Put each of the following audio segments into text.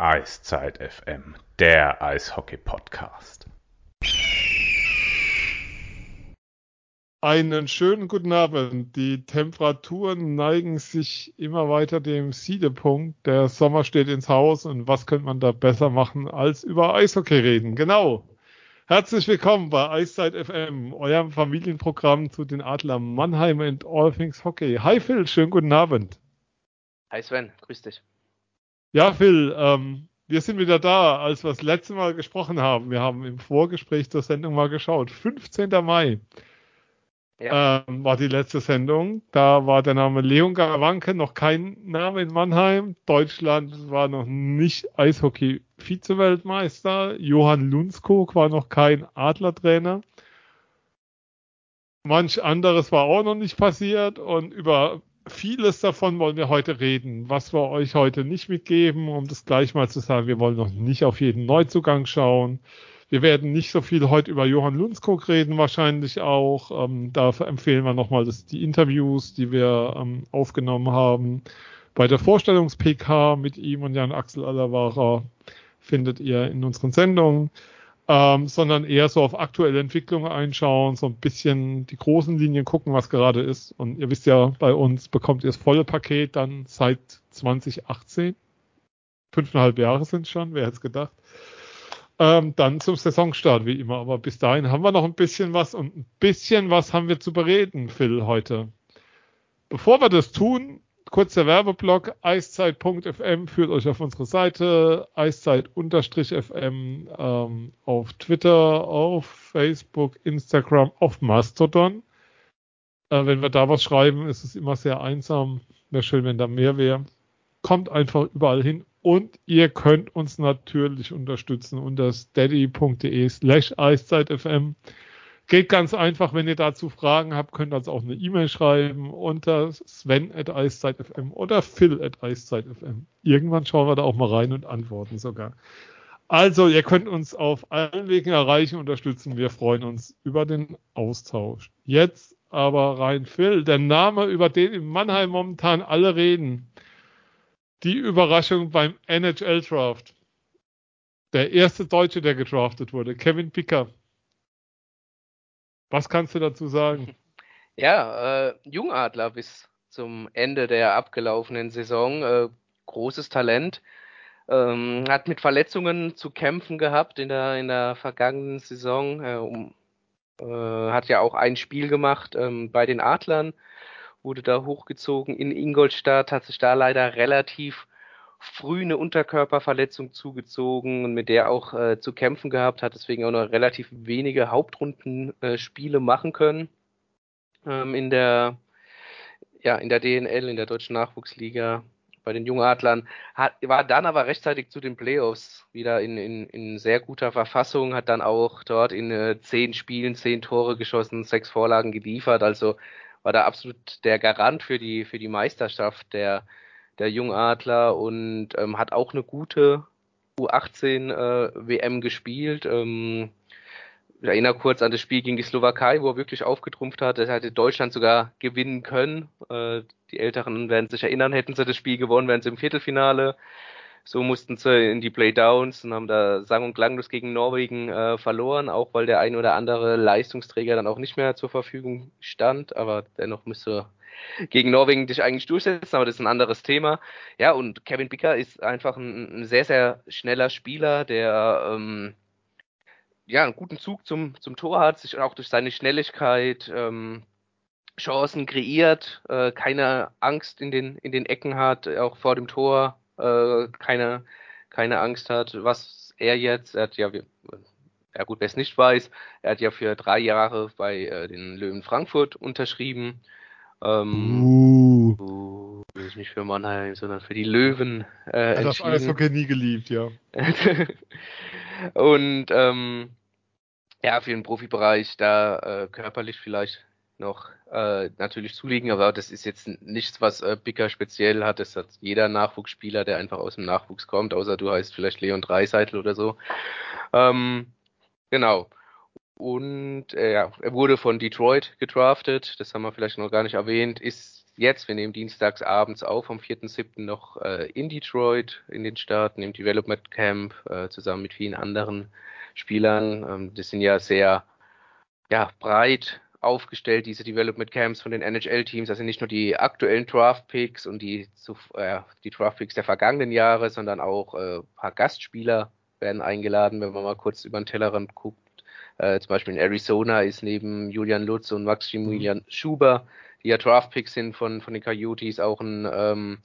Eiszeit FM, der Eishockey-Podcast. Einen schönen guten Abend. Die Temperaturen neigen sich immer weiter dem Siedepunkt. Der Sommer steht ins Haus und was könnte man da besser machen, als über Eishockey reden? Genau. Herzlich willkommen bei Eiszeit FM, eurem Familienprogramm zu den Adler Mannheim and All Things Hockey. Hi Phil, schönen guten Abend. Hi Sven, grüß dich. Ja, Phil, ähm, wir sind wieder da, als wir das letzte Mal gesprochen haben. Wir haben im Vorgespräch zur Sendung mal geschaut. 15. Mai ja. ähm, war die letzte Sendung. Da war der Name Leon Garawanke noch kein Name in Mannheim. Deutschland war noch nicht Eishockey-Vize-Weltmeister. Johann Lundskog war noch kein Adlertrainer. Manch anderes war auch noch nicht passiert und über vieles davon wollen wir heute reden. Was wir euch heute nicht mitgeben, um das gleich mal zu sagen, wir wollen noch nicht auf jeden Neuzugang schauen. Wir werden nicht so viel heute über Johann Lundskog reden, wahrscheinlich auch. Ähm, dafür empfehlen wir nochmal die Interviews, die wir ähm, aufgenommen haben. Bei der Vorstellungs-PK mit ihm und Jan Axel Allerwarer findet ihr in unseren Sendungen ähm, sondern eher so auf aktuelle Entwicklungen einschauen, so ein bisschen die großen Linien gucken, was gerade ist. Und ihr wisst ja, bei uns bekommt ihr das volle Paket dann seit 2018. Fünfeinhalb Jahre sind schon, wer hätte es gedacht. Ähm, dann zum Saisonstart, wie immer. Aber bis dahin haben wir noch ein bisschen was und ein bisschen was haben wir zu bereden, Phil, heute. Bevor wir das tun, kurzer Werbeblock, eiszeit.fm führt euch auf unsere Seite, eiszeit-fm ähm, auf Twitter, auf Facebook, Instagram, auf Mastodon. Äh, wenn wir da was schreiben, ist es immer sehr einsam. Wäre schön, wenn da mehr wäre. Kommt einfach überall hin und ihr könnt uns natürlich unterstützen unter steady.de slash eiszeitfm. Geht ganz einfach, wenn ihr dazu Fragen habt, könnt ihr uns auch eine E-Mail schreiben unter sven.eiszeit.fm oder phil.eiszeit.fm. Irgendwann schauen wir da auch mal rein und antworten sogar. Also, ihr könnt uns auf allen Wegen erreichen, unterstützen. Wir freuen uns über den Austausch. Jetzt aber rein, Phil, der Name, über den in Mannheim momentan alle reden. Die Überraschung beim NHL Draft. Der erste Deutsche, der gedraftet wurde, Kevin Picker. Was kannst du dazu sagen? Ja, äh, Jungadler bis zum Ende der abgelaufenen Saison. Äh, großes Talent. Ähm, hat mit Verletzungen zu kämpfen gehabt in der, in der vergangenen Saison. Äh, um, äh, hat ja auch ein Spiel gemacht ähm, bei den Adlern. Wurde da hochgezogen in Ingolstadt, hat sich da leider relativ früh eine Unterkörperverletzung zugezogen und mit der auch äh, zu kämpfen gehabt, hat deswegen auch noch relativ wenige Hauptrundenspiele machen können ähm, in der ja in der DNL, in der deutschen Nachwuchsliga bei den Jungadlern, hat, war dann aber rechtzeitig zu den Playoffs wieder in, in, in sehr guter Verfassung, hat dann auch dort in äh, zehn Spielen zehn Tore geschossen, sechs Vorlagen geliefert, also war da absolut der Garant für die für die Meisterschaft der der Jungadler und ähm, hat auch eine gute U18 äh, WM gespielt. Ähm, ich erinnere kurz an das Spiel gegen die Slowakei, wo er wirklich aufgetrumpft hat. Das hätte Deutschland sogar gewinnen können. Äh, die Älteren werden sich erinnern, hätten sie das Spiel gewonnen, wären sie im Viertelfinale. So mussten sie in die Playdowns und haben da sang- und klanglos gegen Norwegen äh, verloren, auch weil der ein oder andere Leistungsträger dann auch nicht mehr zur Verfügung stand. Aber dennoch müsste gegen Norwegen dich eigentlich durchsetzen, aber das ist ein anderes Thema. Ja, und Kevin Bicker ist einfach ein, ein sehr, sehr schneller Spieler, der ähm, ja einen guten Zug zum, zum Tor hat, sich auch durch seine Schnelligkeit ähm, Chancen kreiert, äh, keine Angst in den, in den Ecken hat, auch vor dem Tor äh, keine, keine Angst hat, was er jetzt, er hat ja, ja gut, wer es nicht weiß, er hat ja für drei Jahre bei äh, den Löwen Frankfurt unterschrieben ähm, uh. Uh, nicht für Mannheim, sondern für die Löwen. Äh, ja, das Eishockey nie geliebt, ja. und ähm, ja, für den Profibereich da äh, körperlich vielleicht noch äh, natürlich zulegen, aber das ist jetzt nichts, was äh, Bicker speziell hat. Das hat jeder Nachwuchsspieler, der einfach aus dem Nachwuchs kommt, außer du heißt vielleicht Leon Dreiseitel oder so. Ähm, genau. Und äh, ja, er wurde von Detroit gedraftet, das haben wir vielleicht noch gar nicht erwähnt, ist jetzt, wir nehmen dienstags abends auf, vom 4.7. noch äh, in Detroit in den Start, im Development Camp, äh, zusammen mit vielen anderen Spielern. Ähm, das sind ja sehr ja, breit aufgestellt, diese Development Camps von den NHL-Teams. Also nicht nur die aktuellen Draft-Picks und die, äh, die Draft-Picks der vergangenen Jahre, sondern auch äh, paar Gastspieler werden eingeladen, wenn man mal kurz über den Tellerrand guckt. Äh, zum Beispiel in Arizona ist neben Julian Lutz und Maximilian mhm. Schuber, die ja Draft-Picks sind von, von den Coyotes, auch ein ähm,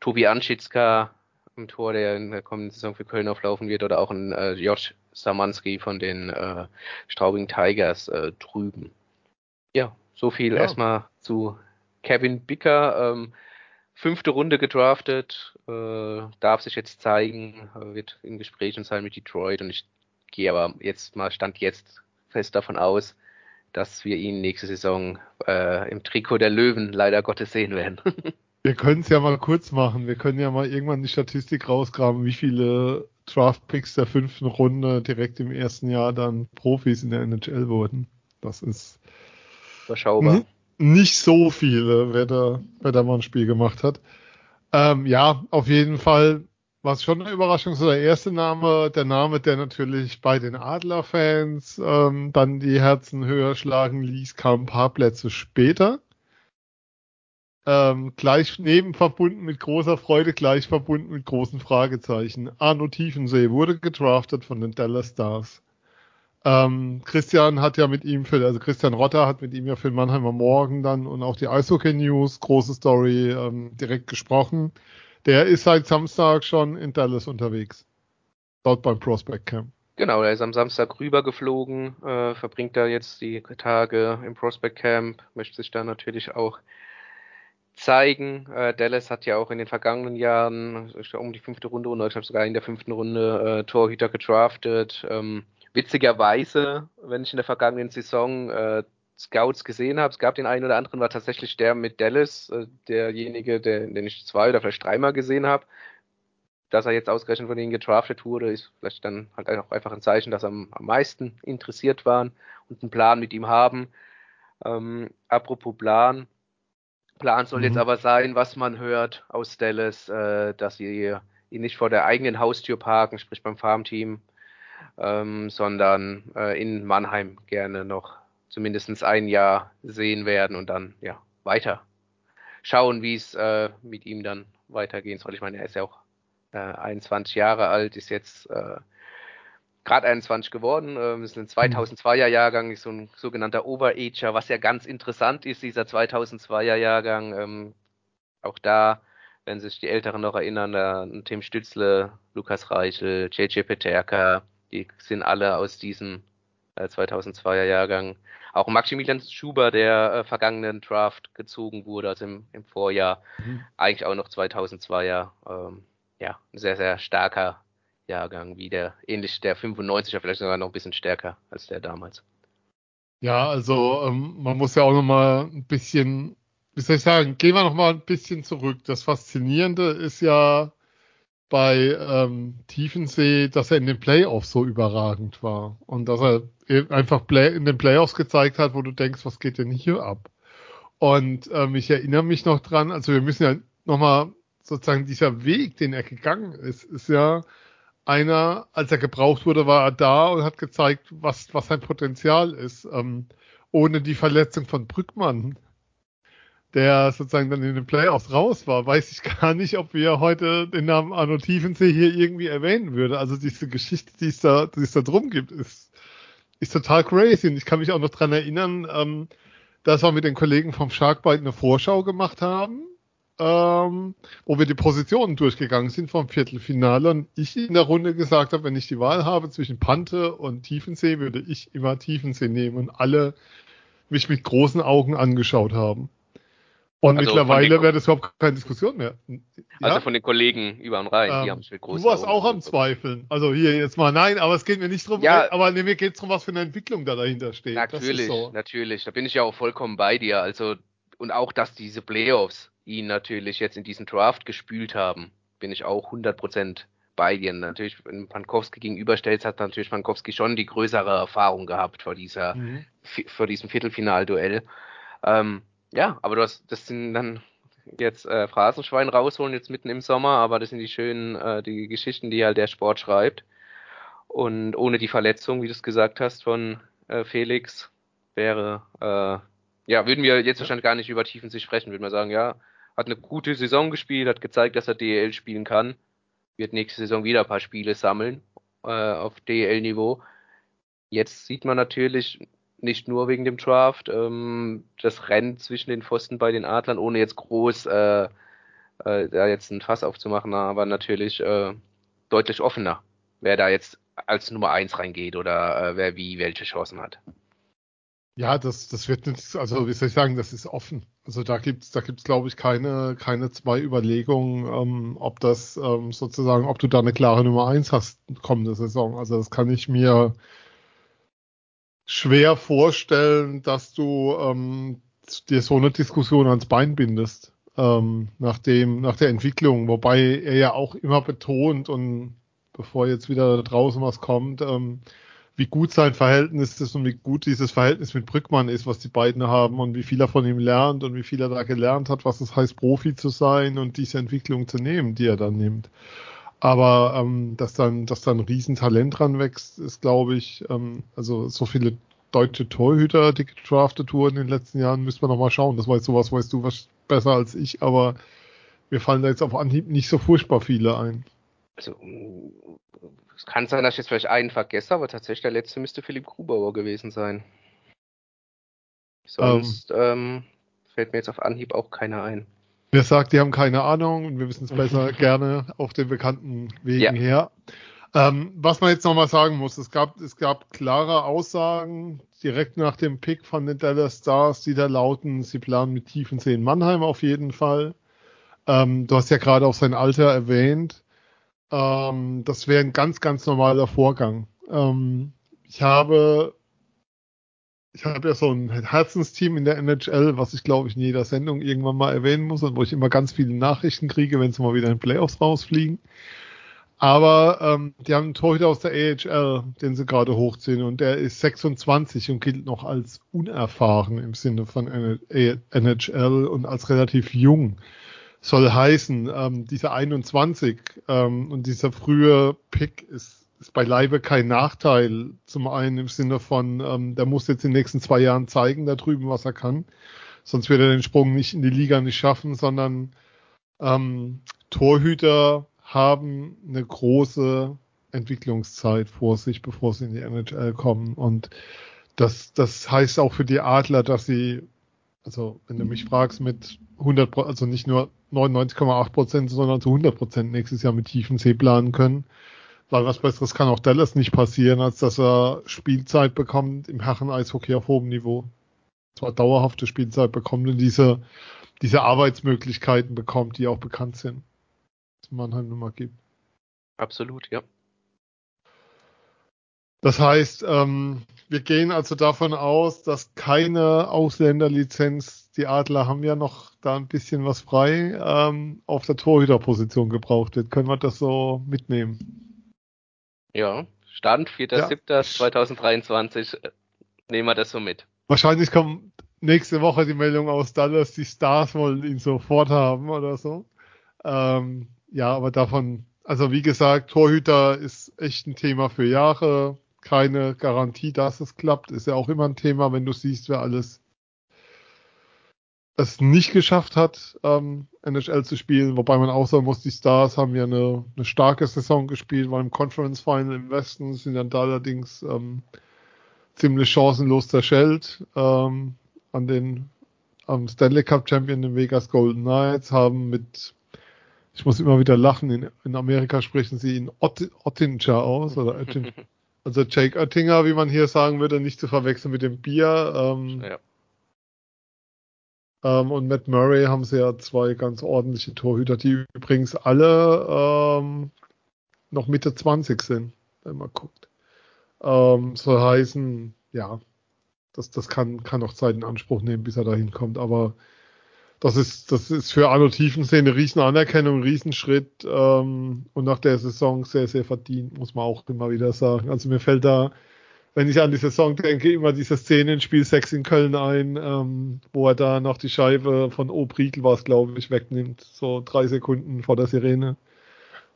Tobi Anschitzka im Tor, der in der kommenden Saison für Köln auflaufen wird, oder auch ein äh, Josh Samanski von den äh, Straubing Tigers äh, drüben. Ja, so viel ja. erstmal zu Kevin Bicker. Ähm, fünfte Runde gedraftet, äh, darf sich jetzt zeigen, wird in Gesprächen sein mit Detroit und ich gehe aber jetzt mal Stand jetzt fest davon aus, dass wir ihn nächste Saison äh, im Trikot der Löwen leider Gottes sehen werden. wir können es ja mal kurz machen. Wir können ja mal irgendwann die Statistik rausgraben, wie viele Draft-Picks der fünften Runde direkt im ersten Jahr dann Profis in der NHL wurden. Das ist überschaubar. Nicht so viele, wer da, wer da mal ein Spiel gemacht hat. Ähm, ja, auf jeden Fall was schon eine Überraschung ist, der erste Name, der Name, der natürlich bei den Adler-Fans ähm, dann die Herzen höher schlagen ließ, kam ein paar Plätze später. Ähm, gleich neben verbunden mit großer Freude, gleich verbunden mit großen Fragezeichen. Arno Tiefensee wurde gedraftet von den Dallas Stars. Ähm, Christian hat ja mit ihm für, also Christian Rotter hat mit ihm ja für den Mannheimer Morgen dann und auch die Eishockey News, große Story, ähm, direkt gesprochen. Der ist seit Samstag schon in Dallas unterwegs. Dort beim Prospect Camp. Genau, er ist am Samstag rübergeflogen, äh, verbringt da jetzt die Tage im Prospect Camp, möchte sich da natürlich auch zeigen. Äh, Dallas hat ja auch in den vergangenen Jahren um die fünfte Runde und ich glaube sogar in der fünften Runde äh, Torhüter gedraftet. Ähm, witzigerweise, wenn ich in der vergangenen Saison äh, Scouts gesehen habe, es gab den einen oder anderen, war tatsächlich der mit Dallas, äh, derjenige, der, den ich zwei oder vielleicht dreimal gesehen habe. Dass er jetzt ausgerechnet von ihnen getraftet wurde, ist vielleicht dann halt auch einfach ein Zeichen, dass er am, am meisten interessiert waren und einen Plan mit ihm haben. Ähm, apropos Plan. Plan soll mhm. jetzt aber sein, was man hört aus Dallas, äh, dass sie ihn nicht vor der eigenen Haustür parken, sprich beim Farmteam, ähm, sondern äh, in Mannheim gerne noch zumindest ein Jahr sehen werden und dann ja weiter schauen, wie es äh, mit ihm dann weitergehen soll. Ich meine, er ist ja auch äh, 21 Jahre alt, ist jetzt äh, gerade 21 geworden, äh, ist ein 2002er Jahrgang, ist so ein sogenannter Overager, was ja ganz interessant ist, dieser 2002er Jahrgang. Ähm, auch da, wenn sich die Älteren noch erinnern, da, Tim Stützle, Lukas Reichel, JJ Peterka, die sind alle aus diesem 2002er äh, Jahrgang. Auch Maximilian Schuber, der äh, vergangenen Draft gezogen wurde, also im, im Vorjahr, mhm. eigentlich auch noch 2002er. Ähm, ja, ein sehr, sehr starker Jahrgang, wie der, ähnlich der 95er, vielleicht sogar noch ein bisschen stärker als der damals. Ja, also ähm, man muss ja auch noch mal ein bisschen, wie soll ich sagen, gehen wir noch mal ein bisschen zurück. Das Faszinierende ist ja, bei ähm, Tiefensee, dass er in den Playoffs so überragend war und dass er einfach Play in den Playoffs gezeigt hat, wo du denkst, was geht denn hier ab? Und ähm, ich erinnere mich noch dran, also wir müssen ja nochmal sozusagen dieser Weg, den er gegangen ist, ist ja einer, als er gebraucht wurde, war er da und hat gezeigt, was, was sein Potenzial ist. Ähm, ohne die Verletzung von Brückmann der sozusagen dann in den Playoffs raus war, weiß ich gar nicht, ob wir heute den Namen Arno Tiefensee hier irgendwie erwähnen würden. Also diese Geschichte, die es da, die es da drum gibt, ist, ist total crazy. Und ich kann mich auch noch dran erinnern, ähm, dass wir mit den Kollegen vom Sharkbite eine Vorschau gemacht haben, ähm, wo wir die Positionen durchgegangen sind vom Viertelfinale und ich in der Runde gesagt habe, wenn ich die Wahl habe zwischen Pante und Tiefensee, würde ich immer Tiefensee nehmen und alle mich mit großen Augen angeschaut haben. Und also mittlerweile wäre das überhaupt keine Diskussion mehr. Ja? Also von den Kollegen über und rein, ähm, die haben es mit großen Du warst auch am Zweifeln. Also hier jetzt mal nein, aber es geht mir nicht drum, ja, aber nee, mir geht es darum, was für eine Entwicklung da dahinter steht. Natürlich, so. natürlich. Da bin ich ja auch vollkommen bei dir. Also, und auch, dass diese Playoffs ihn natürlich jetzt in diesen Draft gespült haben, bin ich auch 100% bei dir. Natürlich, wenn Pankowski gegenüberstellst, hat natürlich Pankowski schon die größere Erfahrung gehabt vor dieser, mhm. vor diesem Viertelfinalduell. Ähm, ja, aber du hast, das sind dann jetzt äh, Phrasenschwein rausholen, jetzt mitten im Sommer, aber das sind die schönen, äh, die Geschichten, die halt der Sport schreibt. Und ohne die Verletzung, wie du es gesagt hast, von äh, Felix, wäre, äh, ja, würden wir jetzt wahrscheinlich gar nicht über Tiefensee sprechen, würden wir sagen, ja, hat eine gute Saison gespielt, hat gezeigt, dass er DL spielen kann, wird nächste Saison wieder ein paar Spiele sammeln äh, auf DL-Niveau. Jetzt sieht man natürlich nicht nur wegen dem Draft ähm, das Rennen zwischen den Pfosten bei den Adlern, ohne jetzt groß äh, äh, da jetzt ein Fass aufzumachen, aber natürlich äh, deutlich offener, wer da jetzt als Nummer eins reingeht oder äh, wer wie welche Chancen hat. Ja, das, das wird nicht, also wie soll ich sagen, das ist offen. Also da gibt's, da gibt's, glaube ich, keine, keine zwei Überlegungen, ähm, ob das ähm, sozusagen, ob du da eine klare Nummer eins hast kommende Saison. Also das kann ich mir schwer vorstellen, dass du ähm, dir so eine Diskussion ans Bein bindest, ähm, nach dem, nach der Entwicklung, wobei er ja auch immer betont und bevor jetzt wieder draußen was kommt, ähm, wie gut sein Verhältnis ist und wie gut dieses Verhältnis mit Brückmann ist, was die beiden haben und wie viel er von ihm lernt und wie viel er da gelernt hat, was es heißt, Profi zu sein und diese Entwicklung zu nehmen, die er dann nimmt. Aber ähm, dass dann, dass dann ein Riesentalent dran wächst, ist, glaube ich, ähm, also so viele deutsche Torhüter, die gedraftet wurden in den letzten Jahren, müssen wir nochmal schauen. Das weißt sowas weißt du was besser als ich, aber mir fallen da jetzt auf Anhieb nicht so furchtbar viele ein. Also es kann sein, dass ich jetzt vielleicht einen vergesse, aber tatsächlich der letzte müsste Philipp Grubauer gewesen sein. Sonst ähm, ähm, fällt mir jetzt auf Anhieb auch keiner ein. Wer sagt, die haben keine Ahnung und wir wissen es besser, gerne auf den bekannten Wegen ja. her. Ähm, was man jetzt nochmal sagen muss, es gab, es gab klare Aussagen direkt nach dem Pick von den Dallas Stars, die da lauten, sie planen mit Tiefensee in Mannheim auf jeden Fall. Ähm, du hast ja gerade auch sein Alter erwähnt. Ähm, das wäre ein ganz, ganz normaler Vorgang. Ähm, ich habe, ich habe ja so ein Herzensteam in der NHL, was ich glaube ich in jeder Sendung irgendwann mal erwähnen muss und wo ich immer ganz viele Nachrichten kriege, wenn sie mal wieder in Playoffs rausfliegen. Aber ähm, die haben einen Torhüter aus der AHL, den sie gerade hochziehen und der ist 26 und gilt noch als unerfahren im Sinne von NHL und als relativ jung soll heißen, ähm, dieser 21 ähm, und dieser frühe Pick ist, ist beileibe kein Nachteil. Zum einen im Sinne von, ähm, der muss jetzt in den nächsten zwei Jahren zeigen da drüben, was er kann. Sonst wird er den Sprung nicht in die Liga nicht schaffen, sondern ähm, Torhüter haben eine große Entwicklungszeit vor sich, bevor sie in die NHL kommen. Und das, das heißt auch für die Adler, dass sie, also wenn du mich fragst, mit 100, also nicht nur 99,8 Prozent, sondern zu 100 Prozent nächstes Jahr mit tiefen C planen können. Weil was Besseres kann auch Dallas nicht passieren, als dass er Spielzeit bekommt im Herren-Eishockey auf hohem Niveau. Zwar dauerhafte Spielzeit bekommt und diese, diese Arbeitsmöglichkeiten bekommt, die auch bekannt sind. Dass man halt nun mal gibt. Absolut, ja. Das heißt, ähm, wir gehen also davon aus, dass keine Ausländerlizenz, die Adler haben ja noch da ein bisschen was frei, ähm, auf der Torhüterposition gebraucht wird. Können wir das so mitnehmen? Ja, Stand 4.7.2023 ja. Äh, nehmen wir das so mit. Wahrscheinlich kommt nächste Woche die Meldung aus Dallas, die Stars wollen ihn sofort haben oder so. Ähm, ja, aber davon, also wie gesagt, Torhüter ist echt ein Thema für Jahre keine Garantie, dass es klappt. Ist ja auch immer ein Thema, wenn du siehst, wer alles es nicht geschafft hat, ähm, NHL zu spielen. Wobei man auch sagen muss, die Stars haben ja eine, eine starke Saison gespielt, waren im Conference Final im Westen, sind dann da allerdings ähm, ziemlich chancenlos zerschellt ähm, an den am Stanley Cup Champion, den Vegas Golden Knights, haben mit ich muss immer wieder lachen, in, in Amerika sprechen sie in Ott, Ottinger aus oder Ottinger. Also Jake Oettinger, wie man hier sagen würde, nicht zu verwechseln mit dem Bier. Ähm, ja. Ähm, und Matt Murray haben sie ja zwei ganz ordentliche Torhüter, die übrigens alle ähm, noch Mitte 20 sind, wenn man guckt. Ähm, soll heißen, ja, das, das kann, kann noch Zeit in Anspruch nehmen, bis er dahin kommt, aber das ist, das ist für Arno Tiefensee eine riesen Anerkennung, ein Riesenschritt ähm, und nach der Saison sehr, sehr verdient, muss man auch immer wieder sagen. Also mir fällt da wenn ich an die Saison denke, immer diese Szene in Spiel 6 in Köln ein, ähm, wo er da noch die Scheibe von Obriegel war es, glaube ich, wegnimmt, so drei Sekunden vor der Sirene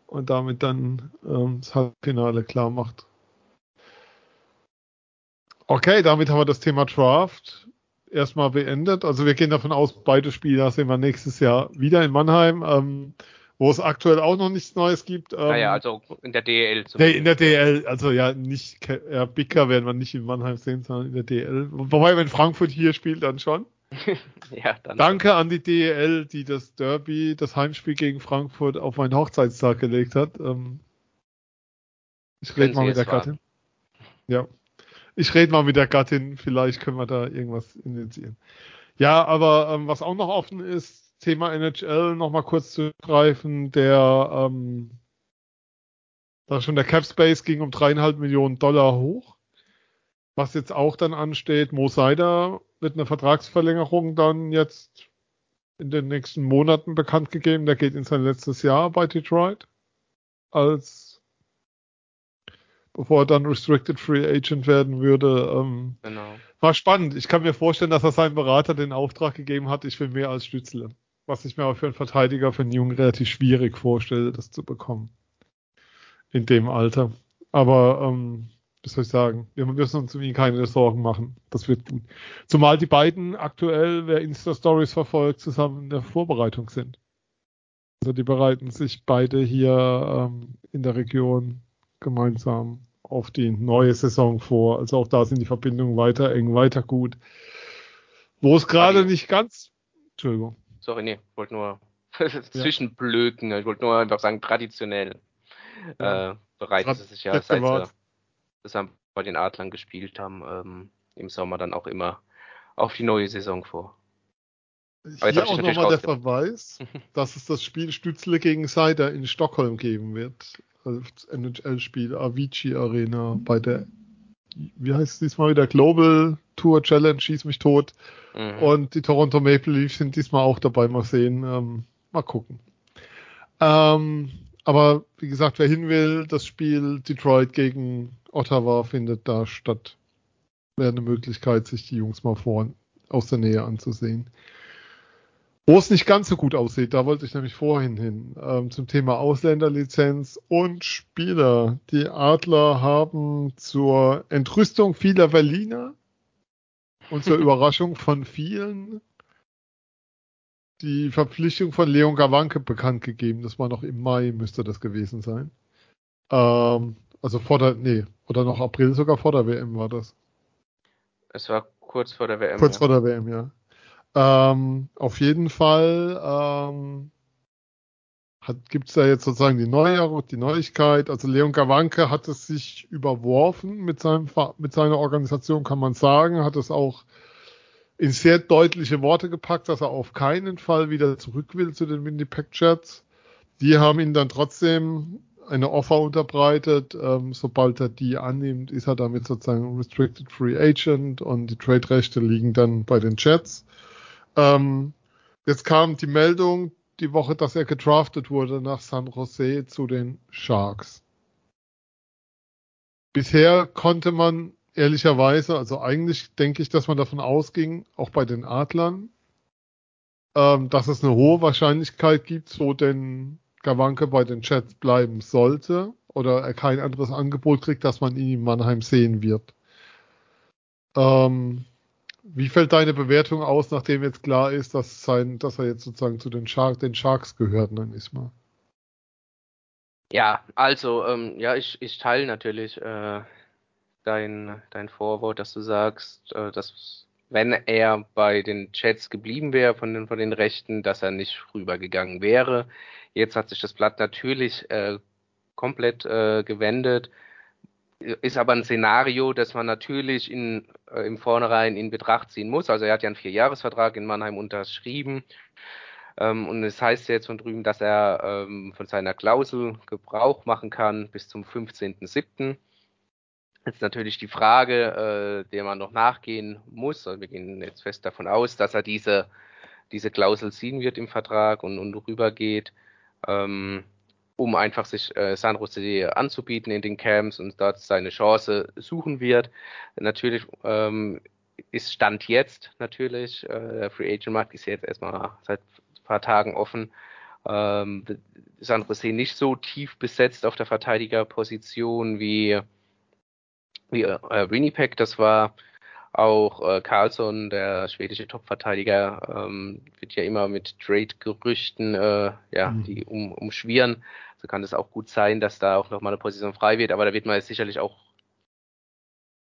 und damit dann ähm, das Halbfinale klar macht. Okay, damit haben wir das Thema Draft erstmal beendet. Also wir gehen davon aus, beide Spieler sehen wir nächstes Jahr wieder in Mannheim. Ähm, wo es aktuell auch noch nichts Neues gibt. Ähm, naja, also in der DL. Nee, in der DL, also ja, nicht, ja, Bicker werden wir nicht in Mannheim sehen, sondern in der DL. Wobei, wenn Frankfurt hier spielt, dann schon. ja, dann Danke schon. an die DL, die das Derby, das Heimspiel gegen Frankfurt auf meinen Hochzeitstag gelegt hat. Ähm, ich rede mal mit der Gattin. Ja. Ich rede mal mit der Gattin, vielleicht können wir da irgendwas initiieren. Ja, aber ähm, was auch noch offen ist, Thema NHL nochmal kurz zu greifen, der ähm, da schon der Cap Space ging um dreieinhalb Millionen Dollar hoch. Was jetzt auch dann ansteht, Mo Seider wird eine Vertragsverlängerung dann jetzt in den nächsten Monaten bekannt gegeben. Der geht in sein letztes Jahr bei Detroit als bevor er dann Restricted Free Agent werden würde. Ähm, genau. War spannend. Ich kann mir vorstellen, dass er seinem Berater den Auftrag gegeben hat, ich will mehr als Stützle was ich mir aber für einen Verteidiger, für einen Jungen relativ schwierig vorstelle, das zu bekommen. In dem Alter. Aber, ähm, was soll ich sagen? Wir müssen uns um ihn keine Sorgen machen. Das wird gut. Zumal die beiden aktuell, wer Insta-Stories verfolgt, zusammen in der Vorbereitung sind. Also die bereiten sich beide hier ähm, in der Region gemeinsam auf die neue Saison vor. Also auch da sind die Verbindungen weiter eng, weiter gut. Wo es gerade nicht ganz, Entschuldigung. Sorry, nee, wollte nur zwischenblöken. Ich wollte nur einfach sagen, traditionell ja. äh, bereiten sie sich ja, seit sie zusammen bei den Adlern gespielt haben, ähm, im Sommer dann auch immer auf die neue Saison vor. Aber Hier auch nochmal der Verweis, dass es das Spiel Stützle gegen Seider in Stockholm geben wird. Also das NHL-Spiel Avicii Arena bei der, wie heißt es diesmal wieder, Global Tour Challenge, schieß mich tot. Mhm. Und die Toronto Maple Leafs sind diesmal auch dabei. Mal sehen. Ähm, mal gucken. Ähm, aber wie gesagt, wer hin will, das Spiel Detroit gegen Ottawa findet da statt. Wäre eine Möglichkeit, sich die Jungs mal vor aus der Nähe anzusehen. Wo es nicht ganz so gut aussieht, da wollte ich nämlich vorhin hin, ähm, zum Thema Ausländerlizenz und Spieler. Die Adler haben zur Entrüstung vieler Berliner und zur Überraschung von vielen die Verpflichtung von Leon Gawanke bekannt gegeben. Das war noch im Mai, müsste das gewesen sein. Ähm, also vor der, nee, oder noch April sogar vor der WM war das. Es war kurz vor der WM. Kurz ja. vor der WM, ja. Ähm, auf jeden Fall ähm, gibt es da jetzt sozusagen die neue die Neuigkeit. Also Leon Gawanke hat es sich überworfen mit, seinem, mit seiner Organisation, kann man sagen, hat es auch in sehr deutliche Worte gepackt, dass er auf keinen Fall wieder zurück will zu den Winnipeg Jets. Die haben ihn dann trotzdem eine Offer unterbreitet. Ähm, sobald er die annimmt, ist er damit sozusagen Restricted Free Agent und die Trade-Rechte liegen dann bei den Jets. Ähm, jetzt kam die Meldung, die Woche, dass er gedraftet wurde nach San Jose zu den Sharks. Bisher konnte man ehrlicherweise, also eigentlich denke ich, dass man davon ausging, auch bei den Adlern, ähm, dass es eine hohe Wahrscheinlichkeit gibt, wo denn Gawanke bei den Jets bleiben sollte oder er kein anderes Angebot kriegt, dass man ihn in Mannheim sehen wird. Ähm, wie fällt deine Bewertung aus, nachdem jetzt klar ist, dass, sein, dass er jetzt sozusagen zu den, Shark, den Sharks gehört, dann ist mal? Ja, also, ähm, ja, ich, ich teile natürlich äh, dein, dein Vorwort, dass du sagst, äh, dass wenn er bei den Chats geblieben wäre von den, von den Rechten, dass er nicht rübergegangen wäre. Jetzt hat sich das Blatt natürlich äh, komplett äh, gewendet ist aber ein Szenario, das man natürlich in, äh, im Vornherein in Betracht ziehen muss. Also er hat ja einen Vierjahresvertrag in Mannheim unterschrieben. Ähm, und es heißt jetzt von drüben, dass er ähm, von seiner Klausel Gebrauch machen kann bis zum 15.07. Jetzt natürlich die Frage, äh, der man noch nachgehen muss. Also wir gehen jetzt fest davon aus, dass er diese, diese Klausel ziehen wird im Vertrag und, und rübergeht. Ähm, um einfach sich äh, San Jose anzubieten in den Camps und dort seine Chance suchen wird. Natürlich ähm, ist Stand jetzt natürlich, äh, der Free Agent Markt ist jetzt erstmal seit ein paar Tagen offen. Ähm, San Jose nicht so tief besetzt auf der Verteidigerposition wie, wie äh, Winnipeg das war. Auch äh, Carlson, der schwedische Topverteidiger, ähm, wird ja immer mit Trade-Gerüchten, äh, ja, mhm. die um, umschwirren. So kann es auch gut sein, dass da auch nochmal eine Position frei wird, aber da wird man jetzt sicherlich auch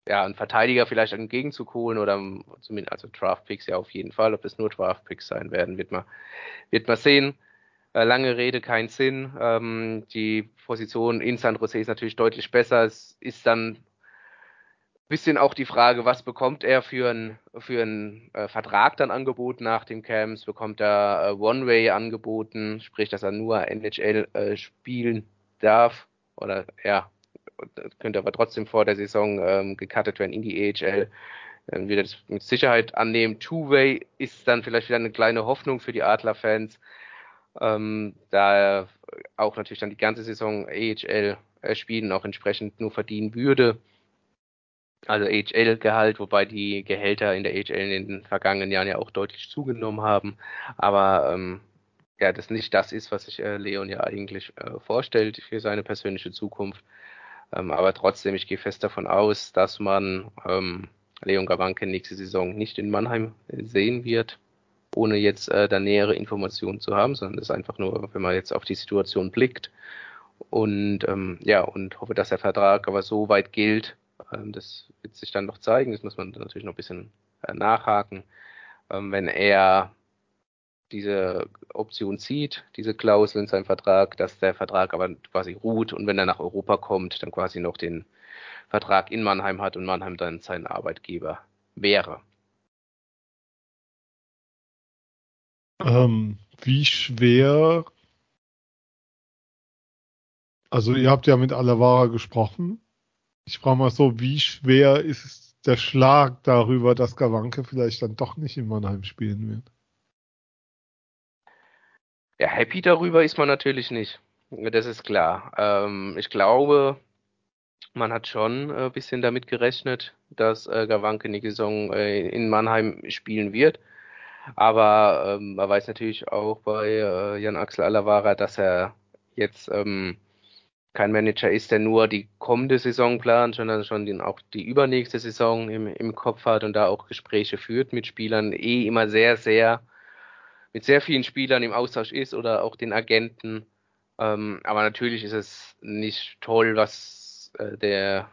ja, einen Verteidiger vielleicht einen Gegenzug holen oder zumindest, also Draft-Picks ja auf jeden Fall. Ob es nur Draft-Picks sein werden, wird man, wird man sehen. Äh, lange Rede, kein Sinn. Ähm, die Position in San Jose ist natürlich deutlich besser. Es ist dann bisschen auch die Frage, was bekommt er für einen für äh, Vertrag dann angeboten nach dem Camps? Bekommt er äh, One-Way angeboten, sprich, dass er nur NHL äh, spielen darf? Oder ja, könnte aber trotzdem vor der Saison ähm, gecuttet werden in die AHL. Dann wird er das mit Sicherheit annehmen. Two-Way ist dann vielleicht wieder eine kleine Hoffnung für die Adler-Fans, ähm, da er auch natürlich dann die ganze Saison AHL äh, spielen, auch entsprechend nur verdienen würde also HL-Gehalt, wobei die Gehälter in der HL in den vergangenen Jahren ja auch deutlich zugenommen haben. Aber ähm, ja, das nicht das ist, was sich äh, Leon ja eigentlich äh, vorstellt für seine persönliche Zukunft. Ähm, aber trotzdem, ich gehe fest davon aus, dass man ähm, Leon Gawanke nächste Saison nicht in Mannheim sehen wird, ohne jetzt äh, da nähere Informationen zu haben, sondern das ist einfach nur, wenn man jetzt auf die Situation blickt. Und ähm, ja, und hoffe, dass der Vertrag aber so weit gilt, das wird sich dann noch zeigen. Das muss man natürlich noch ein bisschen äh, nachhaken. Ähm, wenn er diese Option zieht, diese Klausel in seinem Vertrag, dass der Vertrag aber quasi ruht und wenn er nach Europa kommt, dann quasi noch den Vertrag in Mannheim hat und Mannheim dann sein Arbeitgeber wäre. Ähm, wie schwer, also ihr habt ja mit Alavara gesprochen, ich frage mal so, wie schwer ist der Schlag darüber, dass Gawanke vielleicht dann doch nicht in Mannheim spielen wird? Ja, happy darüber ist man natürlich nicht. Das ist klar. Ähm, ich glaube, man hat schon ein bisschen damit gerechnet, dass äh, Gawanke die Saison äh, in Mannheim spielen wird. Aber ähm, man weiß natürlich auch bei äh, Jan Axel Alavara, dass er jetzt ähm, kein Manager ist, der nur die kommende Saison plant, sondern schon den, auch die übernächste Saison im, im Kopf hat und da auch Gespräche führt mit Spielern, eh immer sehr, sehr, mit sehr vielen Spielern im Austausch ist oder auch den Agenten. Ähm, aber natürlich ist es nicht toll, was äh, der,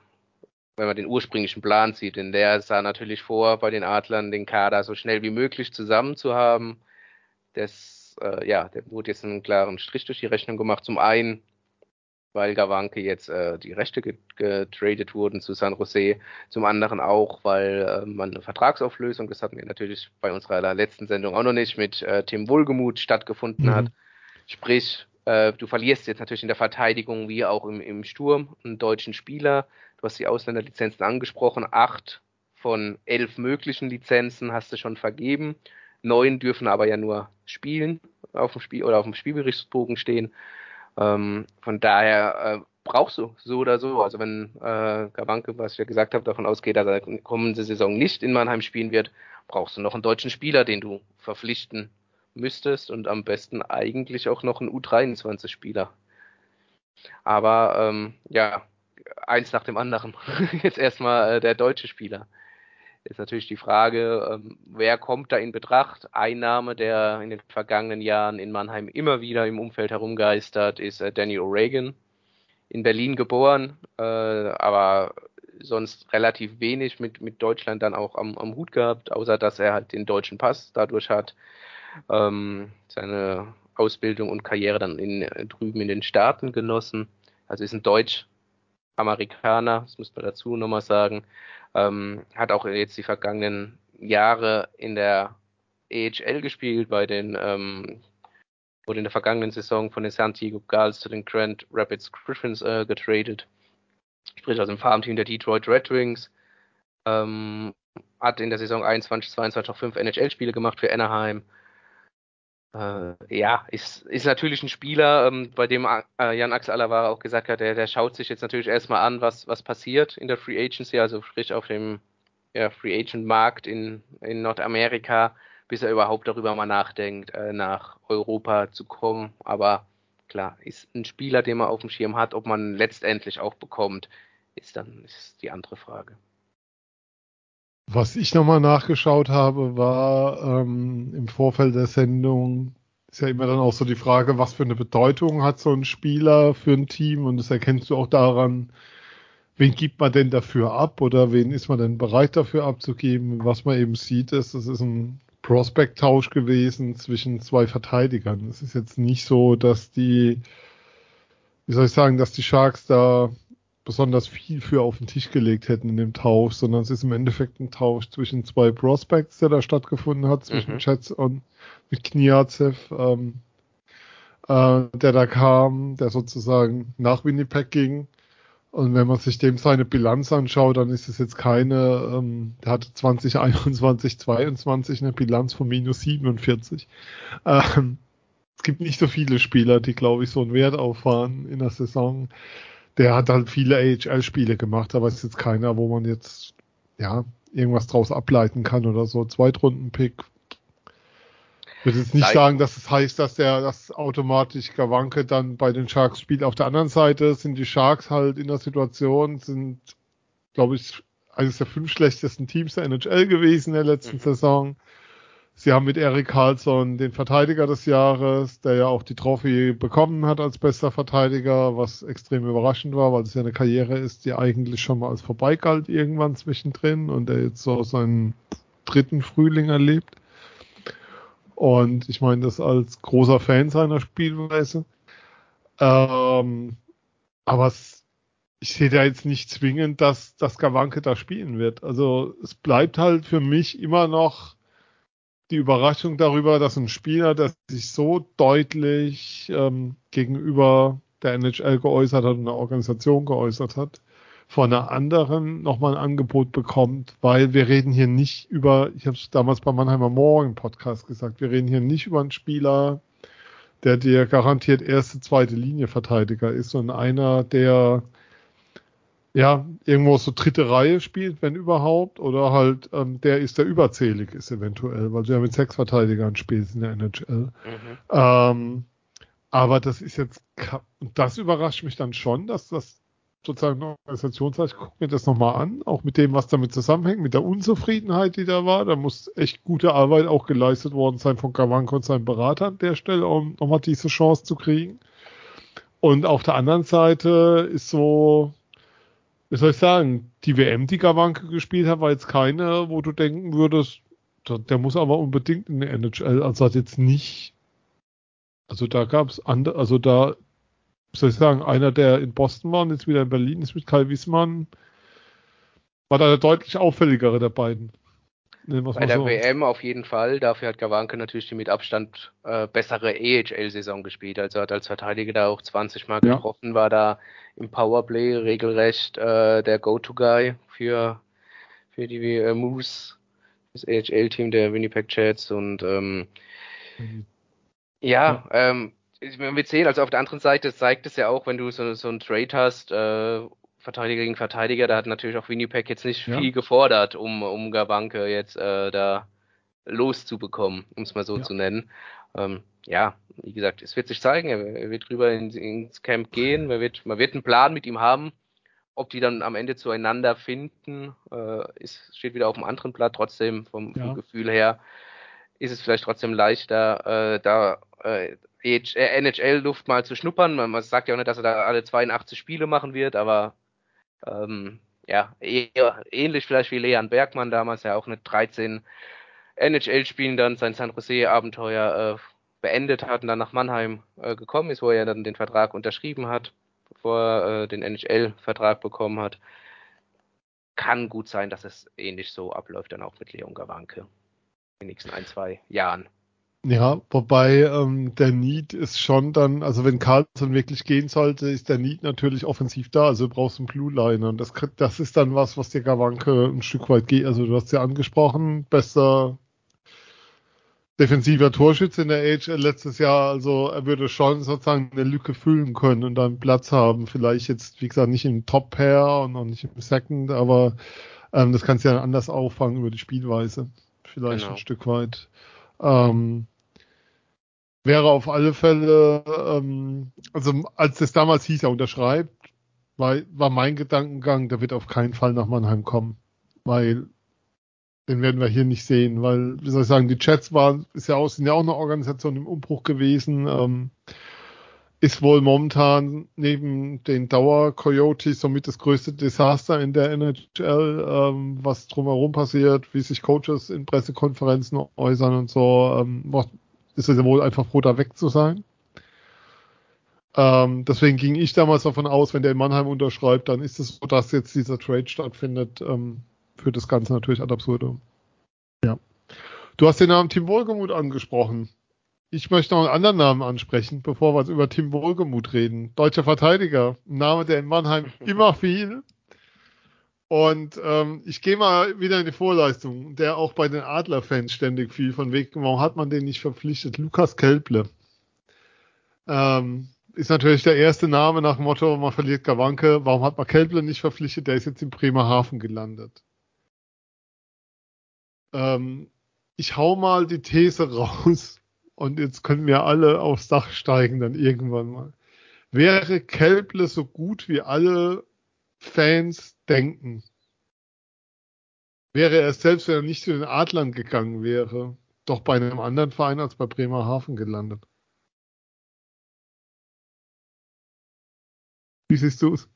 wenn man den ursprünglichen Plan sieht, denn der sah natürlich vor, bei den Adlern den Kader so schnell wie möglich zusammen zu haben. Das, äh, ja, der wurde jetzt einen klaren Strich durch die Rechnung gemacht. Zum einen weil Gawanke jetzt äh, die Rechte getradet wurden zu San Jose. Zum anderen auch, weil äh, man eine Vertragsauflösung, das hatten wir natürlich bei unserer letzten Sendung auch noch nicht, mit äh, Tim Wohlgemuth stattgefunden mhm. hat. Sprich, äh, du verlierst jetzt natürlich in der Verteidigung wie auch im, im Sturm einen deutschen Spieler. Du hast die Ausländerlizenzen angesprochen. Acht von elf möglichen Lizenzen hast du schon vergeben. Neun dürfen aber ja nur spielen auf dem Spiel oder auf dem Spielberichtsbogen stehen. Ähm, von daher äh, brauchst du so oder so. Also wenn äh, Gawanke, was ja gesagt habe, davon ausgeht, dass er kommende Saison nicht in Mannheim spielen wird, brauchst du noch einen deutschen Spieler, den du verpflichten müsstest und am besten eigentlich auch noch einen U23-Spieler. Aber ähm, ja, eins nach dem anderen. Jetzt erstmal äh, der deutsche Spieler. Ist natürlich die Frage, ähm, wer kommt da in Betracht? Ein Name, der in den vergangenen Jahren in Mannheim immer wieder im Umfeld herumgeistert, ist äh, Danny O'Regan. In Berlin geboren, äh, aber sonst relativ wenig mit, mit Deutschland dann auch am, am Hut gehabt, außer dass er halt den deutschen Pass dadurch hat. Ähm, seine Ausbildung und Karriere dann in, drüben in den Staaten genossen. Also ist ein Deutsch-Amerikaner, das muss man dazu nochmal sagen. Ähm, hat auch jetzt die vergangenen Jahre in der EHL gespielt, bei den ähm, wurde in der vergangenen Saison von den San Diego Gulls zu den Grand Rapids Griffins äh, getradet. Sprich aus dem Farmteam der Detroit Red Wings. Ähm, hat in der Saison 21, 22 noch fünf NHL-Spiele gemacht für Anaheim. Äh, ja, ist, ist natürlich ein Spieler, ähm, bei dem äh, Jan Axel Alavara auch gesagt hat, der, der schaut sich jetzt natürlich erstmal an, was, was passiert in der Free Agency, also sprich auf dem ja, Free Agent Markt in, in Nordamerika, bis er überhaupt darüber mal nachdenkt, äh, nach Europa zu kommen. Aber klar, ist ein Spieler, den man auf dem Schirm hat, ob man letztendlich auch bekommt, ist dann ist die andere Frage. Was ich nochmal nachgeschaut habe, war ähm, im Vorfeld der Sendung, ist ja immer dann auch so die Frage, was für eine Bedeutung hat so ein Spieler für ein Team und das erkennst du auch daran, wen gibt man denn dafür ab oder wen ist man denn bereit dafür abzugeben? Was man eben sieht, ist, das ist ein Prospect-Tausch gewesen zwischen zwei Verteidigern. Es ist jetzt nicht so, dass die, wie soll ich sagen, dass die Sharks da besonders viel für auf den Tisch gelegt hätten in dem Tausch, sondern es ist im Endeffekt ein Tausch zwischen zwei Prospects, der da stattgefunden hat, zwischen mhm. Chats und mit Kniazev, ähm, äh, der da kam, der sozusagen nach Winnipeg ging. Und wenn man sich dem seine Bilanz anschaut, dann ist es jetzt keine, ähm, der hatte 2021, 22 eine Bilanz von minus 47. Ähm, es gibt nicht so viele Spieler, die, glaube ich, so einen Wert auffahren in der Saison der hat halt viele AHL-Spiele gemacht, aber ist jetzt keiner, wo man jetzt ja irgendwas draus ableiten kann oder so. Zweitrunden-Pick. Ich würde jetzt nicht Nein. sagen, dass es heißt, dass der das automatisch Gawanke dann bei den Sharks spielt. Auf der anderen Seite sind die Sharks halt in der Situation, sind, glaube ich, eines der fünf schlechtesten Teams der NHL gewesen in der letzten mhm. Saison. Sie haben mit Eric Carlson den Verteidiger des Jahres, der ja auch die Trophy bekommen hat als bester Verteidiger, was extrem überraschend war, weil es ja eine Karriere ist, die eigentlich schon mal als vorbei galt irgendwann zwischendrin und der jetzt so seinen dritten Frühling erlebt. Und ich meine das als großer Fan seiner Spielweise. Ähm, aber es, ich sehe da jetzt nicht zwingend, dass, dass Gawanke da spielen wird. Also es bleibt halt für mich immer noch die Überraschung darüber, dass ein Spieler, der sich so deutlich ähm, gegenüber der NHL geäußert hat und der Organisation geäußert hat, von einer anderen nochmal ein Angebot bekommt, weil wir reden hier nicht über, ich habe es damals beim Mannheimer Morgen Podcast gesagt, wir reden hier nicht über einen Spieler, der dir garantiert erste, zweite Linie Verteidiger ist, sondern einer, der ja, irgendwo so dritte Reihe spielt, wenn überhaupt, oder halt ähm, der ist, der überzählig ist eventuell, weil du ja mit sechs Verteidigern spielst in der NHL. Mhm. Ähm, aber das ist jetzt, das überrascht mich dann schon, dass das sozusagen eine Organisation sagt, ich gucke mir das nochmal an, auch mit dem, was damit zusammenhängt, mit der Unzufriedenheit, die da war. Da muss echt gute Arbeit auch geleistet worden sein von Gawanko und seinem Berater an der Stelle, um nochmal diese Chance zu kriegen. Und auf der anderen Seite ist so, wie soll ich sagen, die WM, die Gawanke gespielt hat, war jetzt keine, wo du denken würdest, der, der muss aber unbedingt in der NHL. Also hat jetzt nicht, also da gab es andere, also da, wie soll ich sagen, einer, der in Boston war und jetzt wieder in Berlin ist mit Kai Wiesmann, war da der deutlich auffälligere der beiden. Bei der so. WM auf jeden Fall. Dafür hat Gawanke natürlich die mit Abstand äh, bessere EHL-Saison gespielt. Also hat als Verteidiger da auch 20 Mal getroffen, ja. war da im Powerplay regelrecht äh, der Go-To-Guy für, für die äh, Moose, das AHL-Team der Winnipeg Jets und ähm, mhm. ja, ja. Ähm, wir zählen, also auf der anderen Seite zeigt es ja auch, wenn du so, so einen Trade hast, äh, Verteidiger gegen Verteidiger, da hat natürlich auch Winnipeg jetzt nicht ja. viel gefordert, um, um Gabanke jetzt äh, da loszubekommen, um es mal so ja. zu nennen. Ähm, ja, wie gesagt, es wird sich zeigen, er, wird rüber in, ins Camp gehen, man wird, man wird einen Plan mit ihm haben. Ob die dann am Ende zueinander finden, äh, ist, steht wieder auf einem anderen Blatt. Trotzdem vom, ja. vom Gefühl her ist es vielleicht trotzdem leichter, äh, da äh, NHL-Luft mal zu schnuppern. Man, man sagt ja auch nicht, dass er da alle 82 Spiele machen wird, aber ähm, ja, ähnlich vielleicht wie Leon Bergmann damals, ja auch mit 13 NHL-Spielen dann sein San Jose-Abenteuer äh, beendet hat und dann nach Mannheim äh, gekommen ist, wo er dann den Vertrag unterschrieben hat, bevor er äh, den NHL-Vertrag bekommen hat. Kann gut sein, dass es ähnlich so abläuft dann auch mit Leon Gawanke in den nächsten ein, zwei Jahren. Ja, wobei ähm, der Need ist schon dann, also wenn Carlson wirklich gehen sollte, ist der Need natürlich offensiv da. Also du brauchst einen Blue Liner. Und das, das ist dann was, was dir Gawanke ein Stück weit geht. Also du hast ja angesprochen, besser defensiver Torschütze in der AHL letztes Jahr. Also er würde schon sozusagen eine Lücke füllen können und dann Platz haben. Vielleicht jetzt, wie gesagt, nicht im Top-Pair und auch nicht im Second, aber ähm, das kannst du ja anders auffangen über die Spielweise. Vielleicht genau. ein Stück weit. Ähm, wäre auf alle Fälle, ähm, also als es damals hieß, er unterschreibt, war, war mein Gedankengang, der wird auf keinen Fall nach Mannheim kommen. Weil den werden wir hier nicht sehen, weil, wie soll ich sagen, die Chats waren, ist ja auch, sind ja auch eine Organisation im Umbruch gewesen, ähm, ist wohl momentan neben den Dauer Coyotes somit das größte Desaster in der NHL, ähm, was drumherum passiert, wie sich Coaches in Pressekonferenzen äußern und so, ähm, ist es wohl einfach froh, da weg zu sein. Ähm, deswegen ging ich damals davon aus, wenn der in Mannheim unterschreibt, dann ist es so, dass jetzt dieser Trade stattfindet. Ähm, führt das Ganze natürlich ad absurdum. Ja. Du hast den Namen Tim Wohlgemuth angesprochen. Ich möchte noch einen anderen Namen ansprechen, bevor wir über Tim Wohlgemuth reden. Deutscher Verteidiger. Ein Name, der in Mannheim immer fiel. Und ähm, ich gehe mal wieder in die Vorleistung, der auch bei den Adler-Fans ständig fiel, von wegen, warum hat man den nicht verpflichtet? Lukas Kelple. Ähm, ist natürlich der erste Name nach dem Motto, man verliert Gawanke, warum hat man Kelple nicht verpflichtet? Der ist jetzt in Bremerhaven gelandet. Ähm, ich hau mal die These raus und jetzt können wir alle aufs Dach steigen dann irgendwann mal. Wäre Kelple so gut wie alle Fans denken? Wäre er selbst, wenn er nicht zu den Adlern gegangen wäre, doch bei einem anderen Verein als bei Bremerhaven gelandet? Wie siehst du es?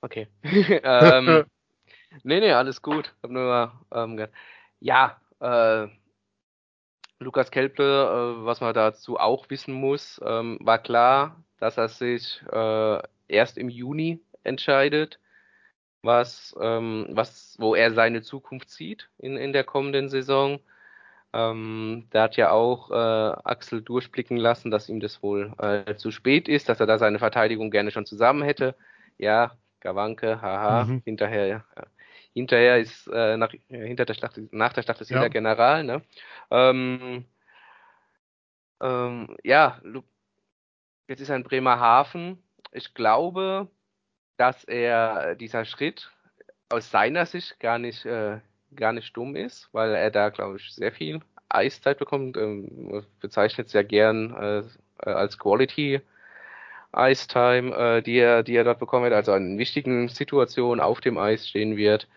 Okay. ähm, nee, nee, alles gut. Hab nur mal, ähm, ja, äh, Lukas Kelple, äh, was man dazu auch wissen muss, ähm, war klar, dass er sich äh, erst im Juni entscheidet, was, ähm, was, wo er seine Zukunft sieht in, in der kommenden Saison. Ähm, der hat ja auch äh, Axel durchblicken lassen, dass ihm das wohl äh, zu spät ist, dass er da seine Verteidigung gerne schon zusammen hätte. Ja, Gawanke, haha, mhm. hinterher ja, hinterher ist äh, nach, hinter der Schlacht, nach der Schlacht ist jeder ja. General, ne? Ähm, ähm, ja, jetzt ist er in Bremerhaven. Ich glaube, dass er dieser Schritt aus seiner Sicht gar nicht, äh, gar nicht dumm ist, weil er da, glaube ich, sehr viel Eiszeit bekommt. Ähm, bezeichnet sehr gern äh, als Quality Ice Time, äh, die er, die er dort bekommen wird, also in wichtigen Situationen auf dem Eis stehen wird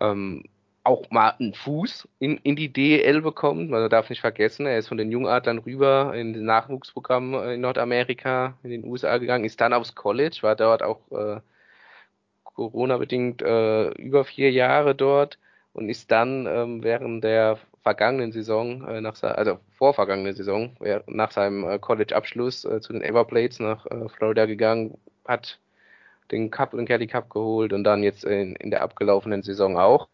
ähm, auch mal einen Fuß in, in die DEL bekommt. Man darf nicht vergessen, er ist von den Jungadlern rüber in den Nachwuchsprogramm in Nordamerika, in den USA gegangen, ist dann aufs College, war dort auch äh, Corona-bedingt äh, über vier Jahre dort und ist dann ähm, während der vergangenen Saison, äh, nach, also vorvergangenen Saison, nach seinem äh, College-Abschluss äh, zu den Everblades nach äh, Florida gegangen, hat den Cup und Kelly Cup geholt und dann jetzt in, in der abgelaufenen Saison auch.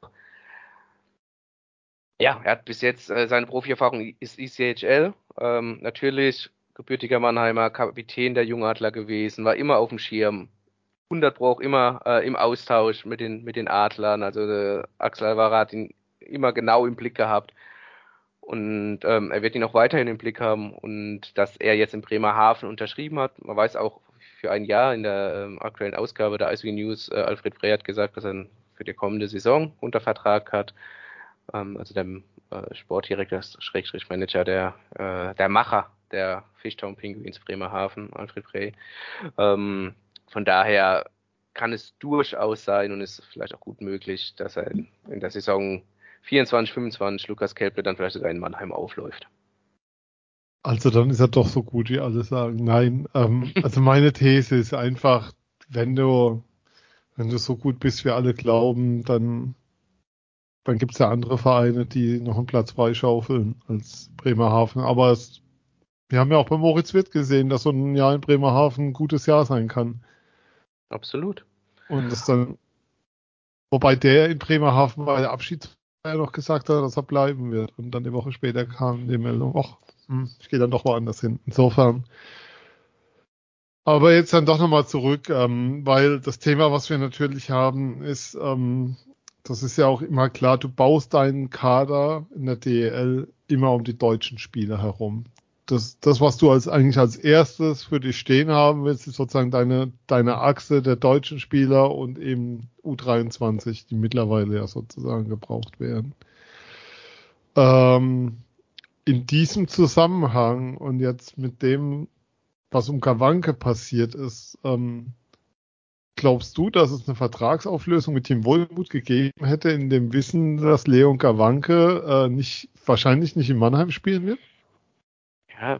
Ja, er hat bis jetzt äh, seine Profierfahrung ist ECHL. Ähm, natürlich gebürtiger Mannheimer, Kapitän der Jungadler gewesen, war immer auf dem Schirm. 100 Pro auch immer äh, im Austausch mit den, mit den Adlern. Also äh, Axel Alvara hat ihn immer genau im Blick gehabt. Und ähm, er wird ihn auch weiterhin im Blick haben. Und dass er jetzt in Bremerhaven unterschrieben hat, man weiß auch für ein Jahr in der ähm, aktuellen Ausgabe der ISW News. Äh, Alfred Frey hat gesagt, dass er für die kommende Saison unter Vertrag hat. Ähm, also der äh, Sportdirektor, Schrägstrich Manager, der, äh, der Macher der Fishtown Penguins Bremerhaven, Alfred Frey. Ähm, von daher kann es durchaus sein und ist vielleicht auch gut möglich, dass er in der Saison 24, 25 Lukas Kelpe dann vielleicht sogar in Mannheim aufläuft. Also dann ist er doch so gut, wie alle sagen. Nein, ähm, also meine These ist einfach, wenn du, wenn du so gut bist, wie alle glauben, dann, dann gibt es ja andere Vereine, die noch einen Platz freischaufeln als Bremerhaven. Aber es, wir haben ja auch bei Moritz Wirt gesehen, dass so ein Jahr in Bremerhaven ein gutes Jahr sein kann. Absolut. Und das dann, wobei der in Bremerhaven bei der Abschiedsfeier noch gesagt hat, dass er bleiben wird. Und dann die Woche später kam die Meldung, ach, hm, ich gehe dann doch woanders hin. Insofern. Aber jetzt dann doch nochmal zurück, ähm, weil das Thema, was wir natürlich haben, ist, ähm, das ist ja auch immer klar, du baust deinen Kader in der DEL immer um die deutschen Spieler herum. Das, das, was du als eigentlich als erstes für dich stehen haben willst, ist sozusagen deine, deine Achse der deutschen Spieler und eben U23, die mittlerweile ja sozusagen gebraucht werden. Ähm, in diesem Zusammenhang und jetzt mit dem, was um Gawanke passiert ist, ähm, glaubst du, dass es eine Vertragsauflösung mit Team Wohlmut gegeben hätte, in dem Wissen, dass Leon Gawanke äh, nicht, wahrscheinlich nicht in Mannheim spielen wird? Ja,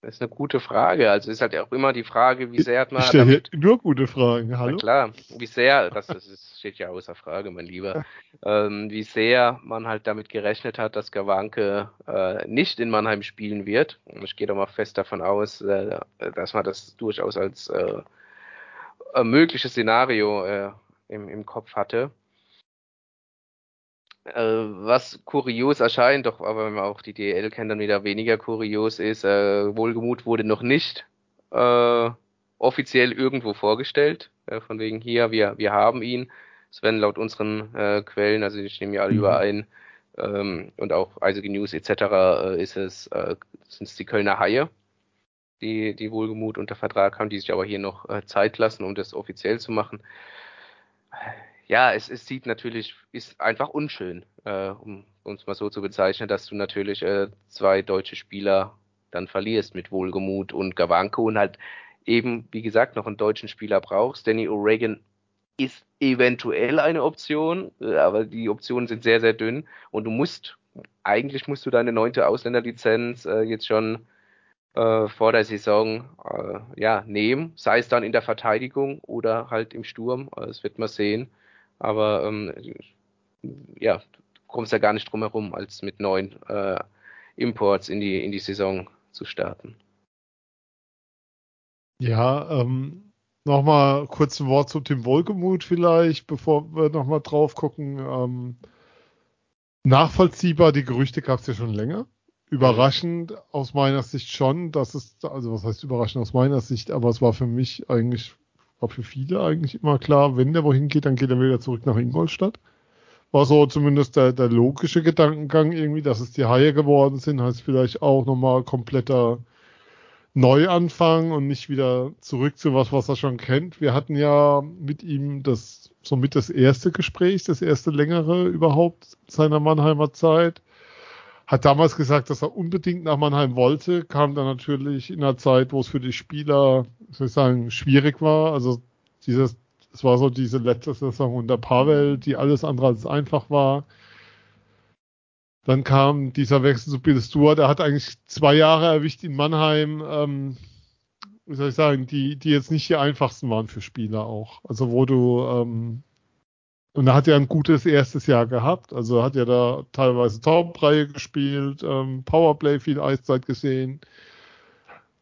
das ist eine gute Frage. Also ist halt auch immer die Frage, wie sehr hat man. Ich hier nur gute Fragen, hallo? Na klar, wie sehr, das, das ist, steht ja außer Frage, mein Lieber, ähm, wie sehr man halt damit gerechnet hat, dass Gawanke äh, nicht in Mannheim spielen wird. Und ich gehe doch mal fest davon aus, äh, dass man das durchaus als äh, mögliches Szenario äh, im, im Kopf hatte. Äh, was kurios erscheint, doch aber wenn man auch die DL kennt, dann wieder weniger kurios ist, äh, Wohlgemut wurde noch nicht äh, offiziell irgendwo vorgestellt. Äh, von wegen hier, wir, wir haben ihn. Es werden laut unseren äh, Quellen, also ich nehme ja alle mhm. überein, ähm, und auch Eisige News etc. Äh, ist es, äh, sind es die Kölner Haie, die, die Wohlgemut unter Vertrag haben, die sich aber hier noch äh, Zeit lassen, um das offiziell zu machen ja, es, es sieht natürlich, ist einfach unschön, äh, um uns mal so zu bezeichnen, dass du natürlich äh, zwei deutsche Spieler dann verlierst mit Wohlgemut und Gawanke und halt eben, wie gesagt, noch einen deutschen Spieler brauchst. Danny O'Regan ist eventuell eine Option, äh, aber die Optionen sind sehr, sehr dünn und du musst, eigentlich musst du deine neunte Ausländerlizenz äh, jetzt schon äh, vor der Saison äh, ja, nehmen, sei es dann in der Verteidigung oder halt im Sturm, das wird man sehen. Aber ähm, ja, du kommst ja gar nicht drum herum, als mit neuen äh, Imports in die, in die Saison zu starten. Ja, ähm, nochmal kurz ein Wort zu Tim Wolkemuth vielleicht, bevor wir nochmal drauf gucken. Ähm, nachvollziehbar, die Gerüchte gab es ja schon länger. Überraschend aus meiner Sicht schon, dass es, also was heißt überraschend aus meiner Sicht, aber es war für mich eigentlich war für viele eigentlich immer klar, wenn der wohin geht, dann geht er wieder zurück nach Ingolstadt. War so zumindest der, der logische Gedankengang irgendwie, dass es die Haie geworden sind, heißt vielleicht auch nochmal kompletter Neuanfang und nicht wieder zurück zu was, was er schon kennt. Wir hatten ja mit ihm das somit das erste Gespräch, das erste längere überhaupt seiner Mannheimer Zeit. Hat damals gesagt, dass er unbedingt nach Mannheim wollte, kam dann natürlich in einer Zeit, wo es für die Spieler, soll ich sagen, schwierig war. Also dieses, es war so diese letzte Saison unter Pavel, die alles andere als einfach war. Dann kam dieser Wechsel zu Bill Stewart. Er hat eigentlich zwei Jahre erwischt in Mannheim, ähm, wie soll ich sagen, die, die jetzt nicht die einfachsten waren für Spieler auch. Also wo du ähm, und er hat ja ein gutes erstes Jahr gehabt. Also hat ja da teilweise Taubenreihe gespielt, ähm, Powerplay viel Eiszeit gesehen.